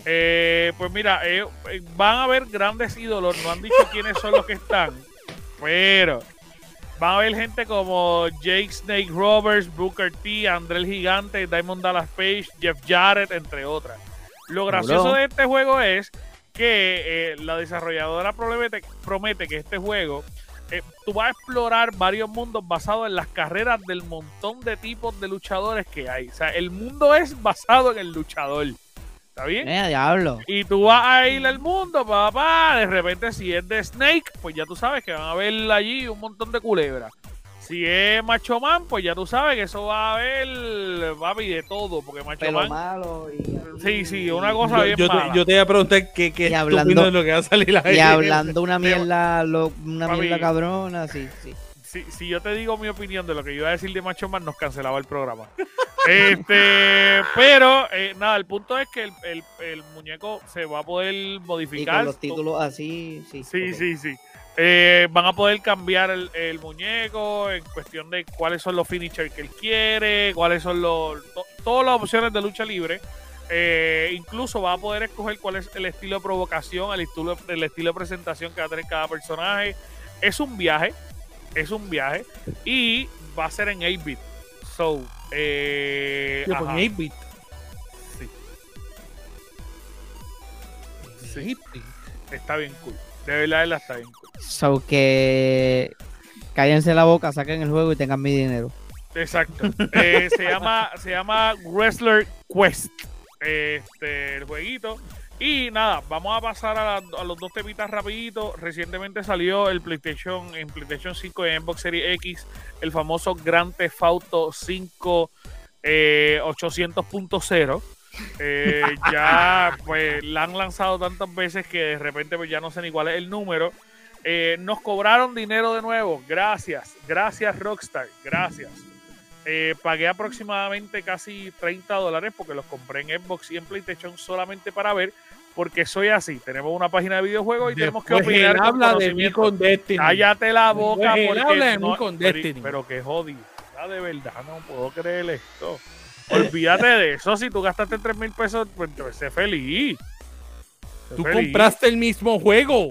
Speaker 1: Eh, pues mira, eh, eh, van a haber grandes ídolos. No han dicho quiénes son los que están. Pero van a haber gente como Jake Snake Roberts, Booker T, André el Gigante, Diamond Dallas Page, Jeff Jarrett, entre otras. Lo gracioso de este juego es que eh, la desarrolladora promete, promete, que este juego eh, tú vas a explorar varios mundos basados en las carreras del montón de tipos de luchadores que hay. O sea, el mundo es basado en el luchador. ¿Está bien?
Speaker 3: Eh, diablo.
Speaker 1: Y tú vas a ir al mundo, papá. De repente, si es de Snake, pues ya tú sabes que van a ver allí un montón de culebras. Si es Macho Man, pues ya tú sabes que eso va a haber, va a haber de todo, porque Macho Man.
Speaker 3: Malo y,
Speaker 1: sí, sí, una cosa bien
Speaker 2: yo
Speaker 1: mala.
Speaker 2: Te, yo te iba a preguntar qué, qué
Speaker 3: hablando,
Speaker 2: de lo que va a salir ahí.
Speaker 3: Y hablando una mierda, una mierda cabrona, sí, sí.
Speaker 1: Si, si, yo te digo mi opinión de lo que yo iba a decir de Macho Man, nos cancelaba el programa. este, pero eh, nada, el punto es que el, el, el, muñeco se va a poder modificar. Y
Speaker 3: con los títulos así, sí.
Speaker 1: Sí, sí, sí. Eh, van a poder cambiar el, muñeco en cuestión de cuáles son los finishers que él quiere, cuáles son los todas las opciones de lucha libre. Eh, incluso va a poder escoger cuál es el estilo de provocación, el estilo, el estilo de presentación que va a tener cada personaje. Es un viaje, es un viaje y va a ser en 8-bit. So, eh,
Speaker 2: 8-bit.
Speaker 1: Sí. sí. Está bien cool. De verdad, él está bien cool.
Speaker 3: So que cállense la boca, saquen el juego y tengan mi dinero.
Speaker 1: Exacto. Eh, se llama se llama Wrestler Quest. Este, el jueguito. Y nada, vamos a pasar a, los dos temitas rapidito. Recientemente salió el PlayStation en PlayStation 5 y en Xbox Series X el famoso Grand Theft Auto 5 eh, 800.0. Eh, ya pues la han lanzado tantas veces que de repente pues ya no sé ni cuál es el número. Eh, nos cobraron dinero de nuevo. Gracias. Gracias, Rockstar. Gracias. Eh, pagué aproximadamente casi 30 dólares porque los compré en Xbox y en PlayStation solamente para ver. Porque soy así. Tenemos una página de videojuegos y tenemos que opinar.
Speaker 2: Con habla de mí con Destiny.
Speaker 1: Cállate la boca.
Speaker 2: Porque habla de mí con Destiny.
Speaker 1: Pero, que jodido. De verdad, no puedo creer esto. Olvídate de eso. Si tú gastaste 3 mil pesos, pues sé feliz.
Speaker 2: tú compraste el mismo juego.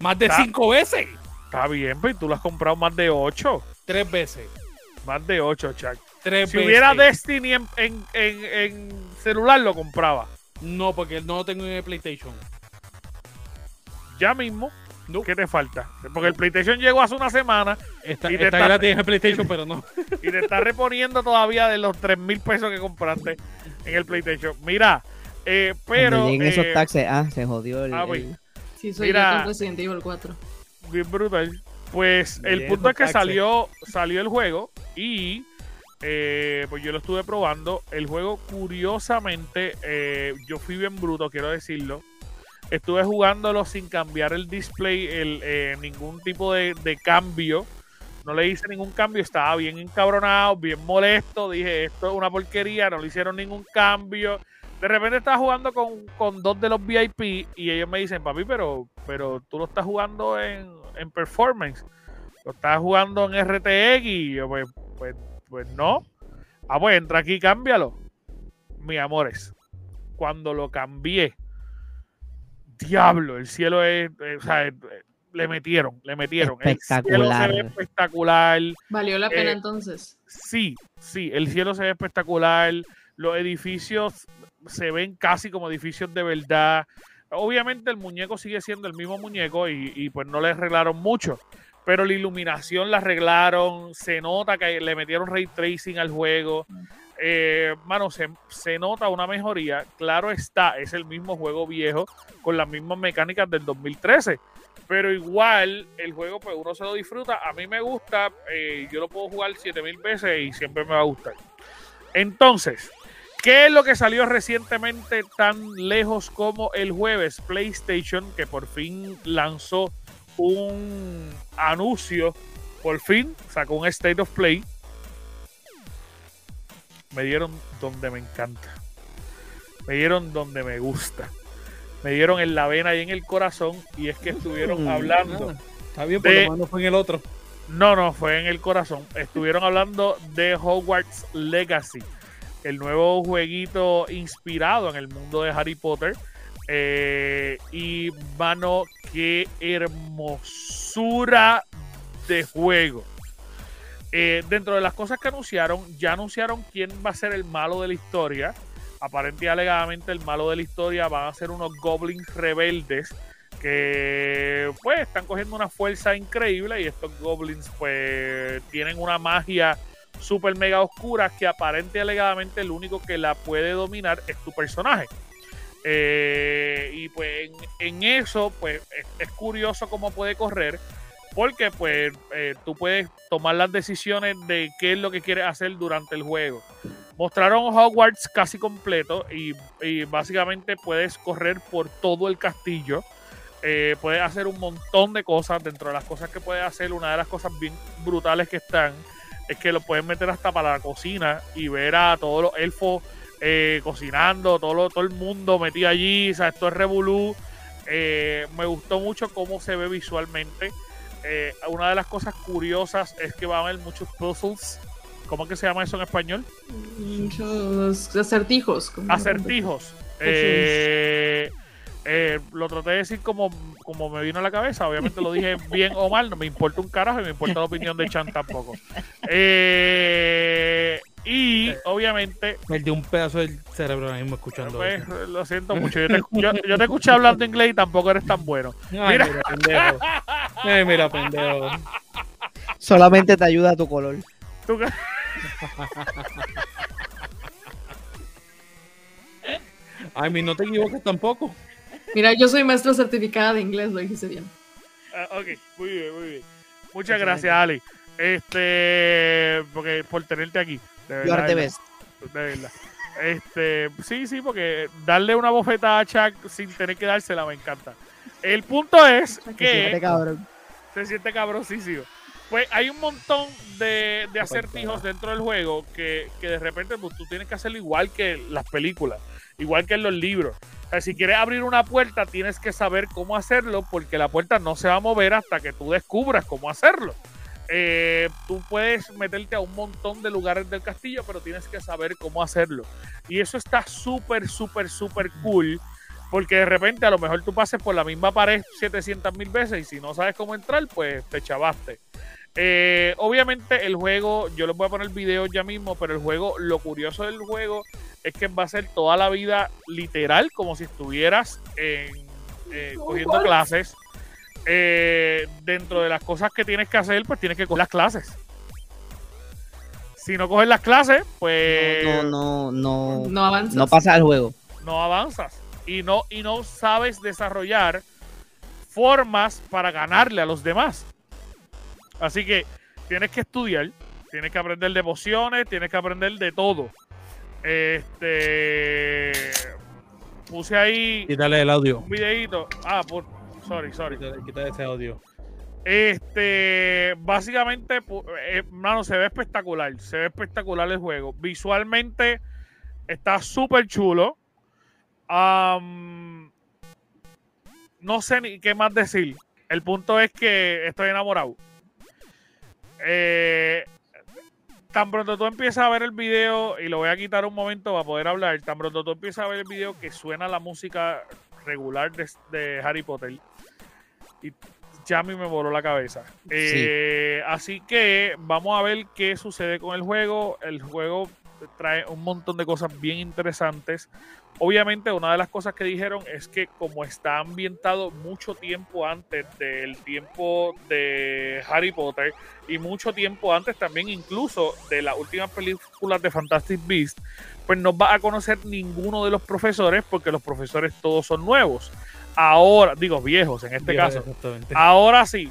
Speaker 2: Más de cinco veces.
Speaker 1: Está bien, pero tú lo has comprado más de ocho.
Speaker 2: Tres veces.
Speaker 1: Más de ocho, Chuck. Tres si hubiera Destiny en, celular, lo compraba.
Speaker 2: No, porque no lo tengo en el PlayStation.
Speaker 1: Ya mismo. ¿Qué te falta? Porque el PlayStation llegó hace una semana.
Speaker 2: Está, y te está, gratis en el PlayStation, pero no.
Speaker 1: Y te está reponiendo todavía de los 3 mil pesos que compraste en el PlayStation. Mira, eh, pero.
Speaker 3: En esos eh, taxes, ah, se jodió el. Ah,
Speaker 4: Sí, soy Mira, yo con Resident Evil 4.
Speaker 1: Bien brutal. Pues el punto es que salió, salió el juego y eh, pues yo lo estuve probando. El juego, curiosamente, eh, yo fui bien bruto, quiero decirlo. Estuve jugándolo sin cambiar el display, el, eh, ningún tipo de, de, cambio. No le hice ningún cambio, estaba bien encabronado, bien molesto. Dije, esto es una porquería, no le hicieron ningún cambio de repente estaba jugando con, dos de los VIP y ellos me dicen, papi, pero, pero tú lo estás jugando en, performance. Lo estás jugando en RTX y yo, pues, pues, pues no. Ah, pues entra aquí cámbialo. Mi amores, cuando lo cambié, diablo, el cielo es, eh, o sea, eh, le metieron, le metieron.
Speaker 3: Espectacular.
Speaker 1: El cielo se ve espectacular.
Speaker 4: ¿Valió la pena eh, entonces?
Speaker 1: Sí, sí, el cielo se ve espectacular. Los edificios se ven casi como edificios de verdad. Obviamente el muñeco sigue siendo el mismo muñeco y, pues no le arreglaron mucho. Pero la iluminación la arreglaron, se nota que le metieron ray tracing al juego. Eh, mano, se, se, nota una mejoría. Claro está, es el mismo juego viejo con las mismas mecánicas del 2013. Pero igual, el juego, pues uno se lo disfruta. A mí me gusta, eh, yo lo puedo jugar 7000 veces y siempre me va a gustar. Entonces, ¿qué es lo que salió recientemente tan lejos como el jueves? PlayStation, que por fin lanzó un anuncio, por fin sacó un State of Play. Me dieron donde me encanta. Me dieron donde me gusta me dieron en la vena y en el corazón y es que estuvieron mm, hablando.
Speaker 2: Está bien, por lo menos fue en el otro.
Speaker 1: No, no, fue en el corazón. Estuvieron hablando de Hogwarts Legacy, el nuevo jueguito inspirado en el mundo de Harry Potter. Eh, y mano, qué hermosura de juego. Eh, dentro de las cosas que anunciaron, ya anunciaron quién va a ser el malo de la historia aparentemente y alegadamente el malo de la historia van a ser unos goblins rebeldes que pues están cogiendo una fuerza increíble y estos goblins pues tienen una magia super mega oscura que aparentemente y alegadamente el único que la puede dominar es tu personaje. Eh, y pues en, eso pues es, curioso cómo puede correr porque pues eh, tú puedes tomar las decisiones de qué es lo que quieres hacer durante el juego. Mostraron Hogwarts casi completo y, básicamente puedes correr por todo el castillo. Eh, puedes hacer un montón de cosas. Dentro de las cosas que puedes hacer, una de las cosas bien brutales que están es que lo puedes meter hasta para la cocina y ver a todos los elfos eh, cocinando, todo, todo el mundo metido allí. O sea, esto es Revolú. Me gustó mucho cómo se ve visualmente. Una de las cosas curiosas es que va a haber muchos puzzles ¿Cómo que se llama eso en español?
Speaker 4: Muchos acertijos.
Speaker 1: Acertijos. Eh, eh, lo traté de decir como, como me vino a la cabeza. Obviamente lo dije bien o mal. No me importa un carajo y me importa la opinión de Chan tampoco. Eh, y obviamente.
Speaker 2: de un pedazo del cerebro ahora mismo escuchando.
Speaker 1: Pues, lo siento mucho. Yo te, yo, te, escuché hablando inglés y tampoco eres tan bueno.
Speaker 2: mira. mira, pendejo. mira, pendejo.
Speaker 3: Solamente te ayuda a tu color. ¿Tú
Speaker 2: Ay, mi no te equivoques tampoco.
Speaker 4: Mira, yo soy maestra certificada de inglés, lo dijiste bien.
Speaker 1: Ah, ok, muy bien, muy bien. Muchas gracias, Ali. Este, porque por tenerte aquí.
Speaker 3: De verdad, de verdad,
Speaker 1: de verdad. Este, sí, sí, porque darle una bofeta a Chuck sin tener que dársela me encanta. El punto es que. Se siente cabrón. Se siente cabrosísimo. Pues hay un montón de, acertijos dentro del juego que, de repente pues, tú tienes que hacerlo igual que las películas, igual que en los libros. O sea, si quieres abrir una puerta, tienes que saber cómo hacerlo porque la puerta no se va a mover hasta que tú descubras cómo hacerlo. Eh, tú puedes meterte a un montón de lugares del castillo, pero tienes que saber cómo hacerlo. Y eso está súper, súper, súper cool. Porque de repente a lo mejor tú pases por la misma pared 700 mil veces y si no sabes cómo entrar, pues te chavaste. Eh, obviamente el juego, yo les voy a poner el video ya mismo, pero el juego, lo curioso del juego es que va a ser toda la vida literal, como si estuvieras en, eh, cogiendo clases. Eh, dentro de las cosas que tienes que hacer, pues tienes que coger las clases. Si no coges las clases, pues
Speaker 3: no, no, no, no, avanzas. no pasa el juego.
Speaker 1: No avanzas y no y no sabes desarrollar formas para ganarle a los demás. Así que tienes que estudiar, tienes que aprender de pociones, tienes que aprender de todo. Este. Puse ahí.
Speaker 2: Quítale el audio.
Speaker 1: Un videito. Ah, por. Sorry, sorry.
Speaker 2: Quítale, ese audio.
Speaker 1: Este, básicamente, eh, mano, se ve espectacular. Se ve espectacular el juego. Visualmente está súper chulo. no sé ni qué más decir. El punto es que estoy enamorado. Eh, tan pronto tú empiezas a ver el video, y lo voy a quitar un momento para poder hablar, tan pronto tú empiezas a ver el video que suena la música regular de, Harry Potter. Y ya a mí me voló la cabeza. Eh, así que vamos a ver qué sucede con el juego. El juego trae un montón de cosas bien interesantes. Obviamente, una de las cosas que dijeron es que como está ambientado mucho tiempo antes del tiempo de Harry Potter y mucho tiempo antes también incluso de las últimas películas de Fantastic Beasts, pues no va a conocer ninguno de los profesores porque los profesores todos son nuevos. Ahora, digo viejos en este caso. Ahora sí,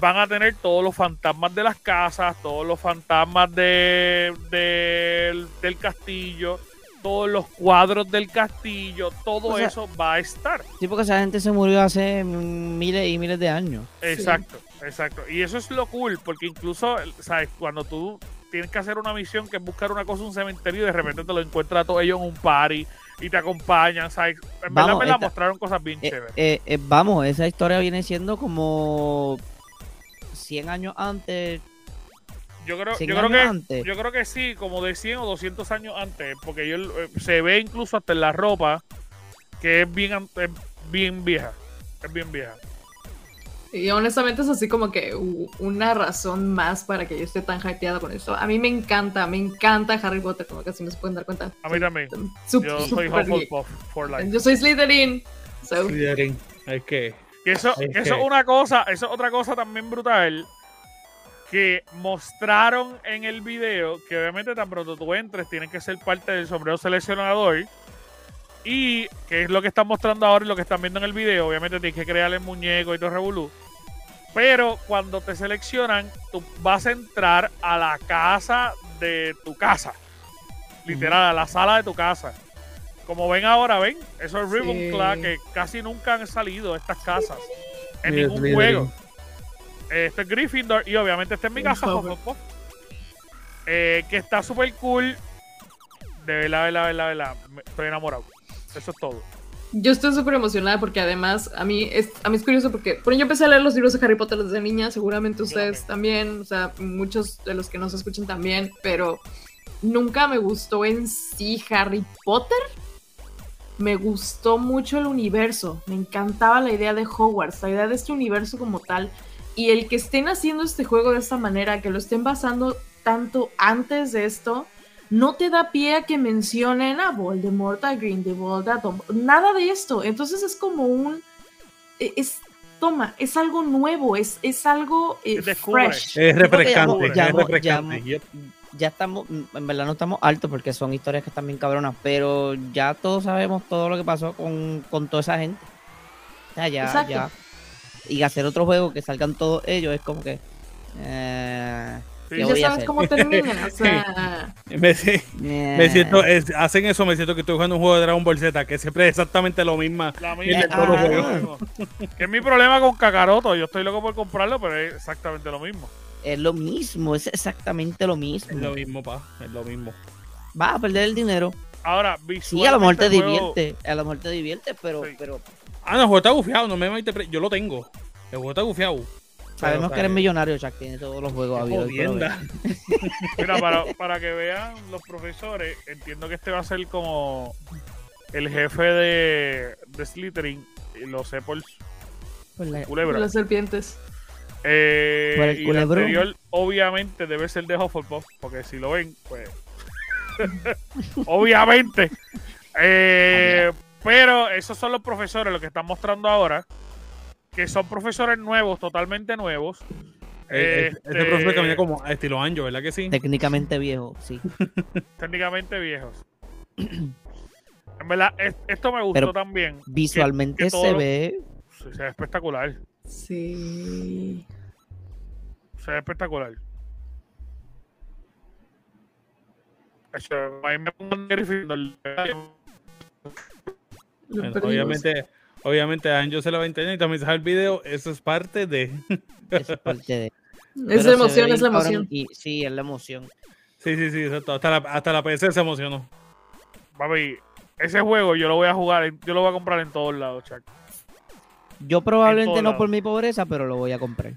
Speaker 1: van a tener todos los fantasmas de las casas, todos los fantasmas de, del castillo, todos los cuadros del castillo, todo eso va a estar.
Speaker 3: Sí, porque esa gente se murió hace miles y miles de años.
Speaker 1: Exacto, exacto. Y eso es lo cool, porque incluso, ¿sabes? Cuando tú tienes que hacer una misión que es buscar una cosa en un cementerio y de repente te lo encuentras todo ellos en un party y te acompañan, ¿sabes? En verdad me la mostraron cosas bien
Speaker 3: eh,
Speaker 1: chéveres.
Speaker 3: Eh, eh, vamos, esa historia viene siendo como 100 años antes.
Speaker 1: Yo creo, yo creo que yo creo que sí, como de 100 o 200 años antes, porque yo, eh, se ve incluso hasta en la ropa que es bien, bien vieja, es bien vieja.
Speaker 4: Y honestamente es así como que una razón más para que yo esté tan hypeada con esto. A mí me encanta, me encanta Harry Potter, como casi no se pueden dar cuenta.
Speaker 1: A mí también. yo soy Hufflepuff for life.
Speaker 4: Yo soy Slytherin.
Speaker 2: Slytherin. Es que
Speaker 1: eso, eso es una cosa, eso es otra cosa también brutal que mostraron en el video que obviamente tan pronto tú entres tienes que ser parte del sombrero seleccionador y que es lo que están mostrando ahora y lo que están viendo en el video obviamente tienes que crear el muñeco y todo revolú. Pero cuando te seleccionan tú vas a entrar a la casa de tu casa. Literal a la sala de tu casa. Como ven ahora, ven, eso es Ribbon que casi nunca han salido estas casas. En ningún juego. Este es Gryffindor y obviamente este es mi casa, eh, que está súper cool. De verdad, de verdad, de verdad, estoy enamorado. Eso es todo.
Speaker 4: Yo estoy súper emocionada porque además a mí es, a mí es curioso porque bueno, yo empecé a leer los libros de Harry Potter desde niña, seguramente ustedes también, o sea, muchos de los que nos escuchan también, pero nunca me gustó en sí Harry Potter me gustó mucho el universo, me encantaba la idea de Hogwarts, la idea de este universo como tal, y el que estén haciendo este juego de esta manera, que lo estén basando tanto antes de esto, no te da pie a que mencionen a Voldemort, a Grindelwald, a Tom, nada de esto, entonces es como un... E, es, toma, es algo nuevo, es, es algo eh, fresh.
Speaker 2: Es refrescante, es refrescante
Speaker 3: ya estamos, en verdad no estamos altos porque son historias que están bien cabronas, pero ya todos sabemos todo lo que pasó con, toda esa gente. ya, ya. Y hacer otro juego que salgan todos ellos es como que. Eh,
Speaker 4: ya sabes cómo termina. O sea...
Speaker 2: me, siento, hacen eso, me siento que estoy jugando un juego de Dragon Ball Z, que siempre es exactamente lo mismo. La
Speaker 1: misma. que es mi problema con Kakaroto. Yo estoy loco por comprarlo, pero es exactamente lo mismo.
Speaker 3: Es lo mismo, es exactamente lo mismo.
Speaker 2: Es lo mismo, pa, es lo mismo.
Speaker 3: Va a perder el dinero.
Speaker 1: Ahora,
Speaker 3: visualmente. Sí, a lo mejor te divierte, a lo mejor te divierte, pero. pero...
Speaker 2: Ah, no, el juego está gufiado, no me. Yo lo tengo. El juego está gufiado.
Speaker 3: Sabemos que eres millonario, Chuck, tiene todos los juegos abiertos.
Speaker 1: Mira, para, para que vean los profesores, entiendo que este va a ser como el jefe de, de Slytherin, y lo sé por,
Speaker 4: por, la, por las serpientes.
Speaker 1: Eh, y el anterior, obviamente, debe ser de Hufflepuff, porque si lo ven, pues. obviamente. Eh, pero esos son los profesores, lo que están mostrando ahora, que son profesores nuevos, totalmente nuevos.
Speaker 2: Eh, este, este profesor camina como estilo Anjo, ¿verdad que sí?
Speaker 3: Técnicamente viejo, sí.
Speaker 1: técnicamente viejos. En verdad, esto me gustó también.
Speaker 3: Visualmente se ve.
Speaker 1: Se ve espectacular.
Speaker 4: Sí.
Speaker 1: Se ve espectacular. A mí me pongo
Speaker 2: obviamente, obviamente a Anjo se lo va a entender y también se el video. Eso es parte de.
Speaker 3: Eso es parte de.
Speaker 4: Es la emoción, es la emoción.
Speaker 3: Y, sí, es la emoción.
Speaker 2: Sí, sí, sí, Hasta la, hasta la PC se emocionó.
Speaker 1: Papi, ese juego yo lo voy a jugar, yo lo voy a comprar en todos lados, Chuck.
Speaker 3: Yo probablemente no por mi pobreza, pero lo voy a comprar.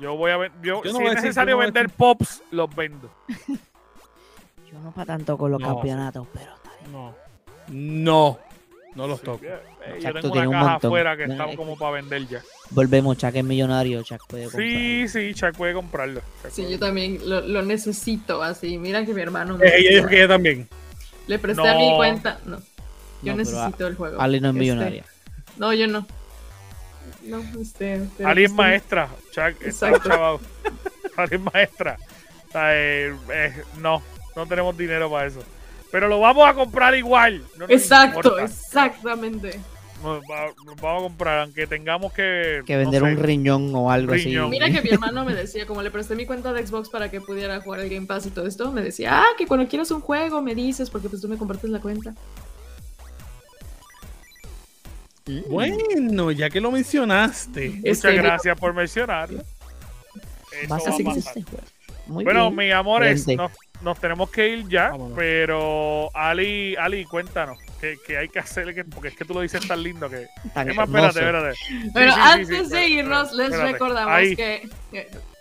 Speaker 1: Yo voy a ver, yo, si es necesario vender pops, los vendo.
Speaker 3: yo no para tanto con los campeonatos, pero
Speaker 2: No. No. No los toco.
Speaker 1: yo tengo una caja afuera que está como para vender ya.
Speaker 3: volvemos, Chuck es millonario, Chuck puede comprarlo.
Speaker 1: Sí, sí, Chuck puede comprarlo.
Speaker 4: sí, yo también lo, necesito así. Mira que mi hermano.
Speaker 2: Eh, ella dijo que ella también.
Speaker 4: Le presté a mi cuenta. No. Yo necesito el juego.
Speaker 3: Ali no es este, millonaria.
Speaker 4: No, yo no. No, este.
Speaker 1: Ali es maestra. Chuck está chavado. Ali es maestra. Eh, eh, no, no tenemos dinero para eso. Pero lo vamos a comprar igual.
Speaker 4: Exacto, exactamente.
Speaker 1: Nos, vamos a comprar, aunque tengamos que.
Speaker 3: Que vender un riñón o algo así.
Speaker 4: Mira que mi hermano me decía, como le presté mi cuenta de Xbox para que pudiera jugar el Game Pass y todo esto, me decía, ah, que cuando quieras un juego me dices, porque pues tú me compartes la cuenta.
Speaker 2: Bueno, ya que lo mencionaste.
Speaker 1: Muchas este, gracias por mencionarlo.
Speaker 3: Vas a
Speaker 1: bueno, mis amores, nos, tenemos que ir ya, pero Ali, Ali, cuéntanos. ¿Qué, hay que hacer? Porque es que tú lo dices tan lindo que...
Speaker 3: es más, espérate, espérate.
Speaker 4: Pero antes de irnos, les recordamos que...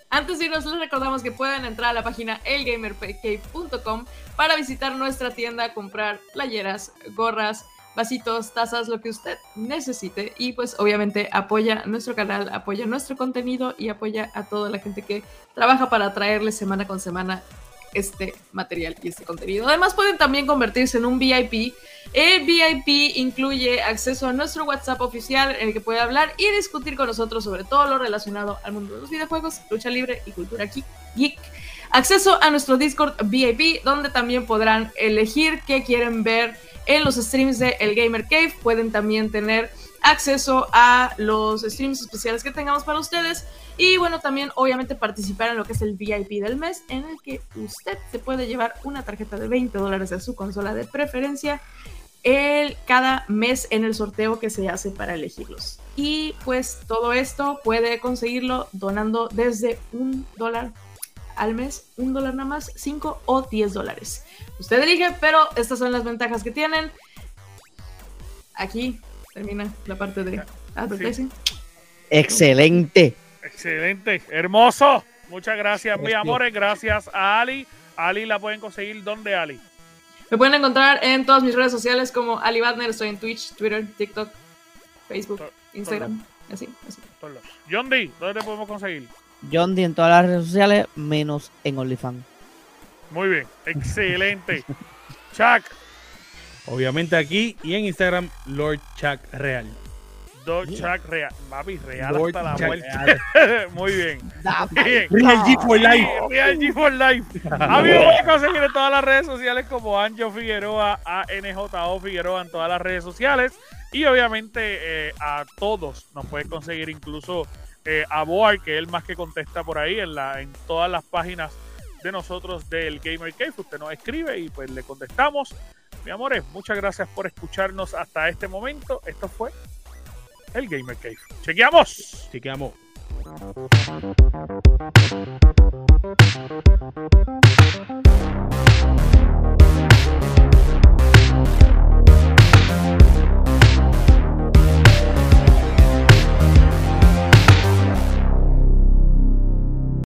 Speaker 4: Antes de irnos, les recordamos que pueden entrar a la página elgamercave.com para visitar nuestra tienda, comprar playeras, gorras, vasitos, tazas, lo que usted necesite. Y pues obviamente apoya nuestro canal, apoya nuestro contenido y apoya a toda la gente que trabaja para traerle semana con semana este material y este contenido. Además pueden también convertirse en un VIP. El VIP incluye acceso a nuestro WhatsApp oficial en el que puede hablar y discutir con nosotros sobre todo lo relacionado al mundo de los videojuegos, lucha libre y cultura geek. Acceso a nuestro Discord VIP donde también podrán elegir qué quieren ver en los streams de El Gamer Cave. Pueden también tener acceso a los streams especiales que tengamos para ustedes. Y bueno, también obviamente participar en lo que es el VIP del mes, en el que usted se puede llevar una tarjeta de 20 dólares a su consola de preferencia el, cada mes en el sorteo que se hace para elegirlos. Y pues todo esto puede conseguirlo donando desde un dólar al mes, un dólar nada más, 5 o 10 dólares. Usted elige, pero estas son las ventajas que tienen. Aquí termina la parte de advertising.
Speaker 3: Excelente.
Speaker 1: Excelente, hermoso. Muchas gracias, mis amores. Gracias a Ali. Ali la pueden conseguir ¿dónde, Ali?
Speaker 4: Me pueden encontrar en todas mis redes sociales como Ali Badner. Estoy en Twitch, Twitter, TikTok, Facebook, Instagram. Así, así.
Speaker 1: John D, ¿dónde te podemos conseguir?
Speaker 3: John D en todas las redes sociales, menos en OnlyFans.
Speaker 1: Muy bien, excelente. Chuck.
Speaker 2: Obviamente aquí y en Instagram, Lord Chuck Real.
Speaker 1: Lord Chuck Real. Papi, real hasta la muerte. Muy bien.
Speaker 2: Real G for Life.
Speaker 1: Real G for Life. Amigos, voy a conseguir en todas las redes sociales como Anjo Figueroa, ANJO Figueroa en todas las redes sociales. Y obviamente eh, a todos nos puede conseguir incluso eh, a Boar, que es el más que contesta por ahí en, la, en todas las páginas de nosotros del Gamer Cave. Usted nos escribe y pues le contestamos. Mi amores, muchas gracias por escucharnos hasta este momento. Esto fue el Gamer Cave. ¡Chequeamos!
Speaker 2: Chequeamos.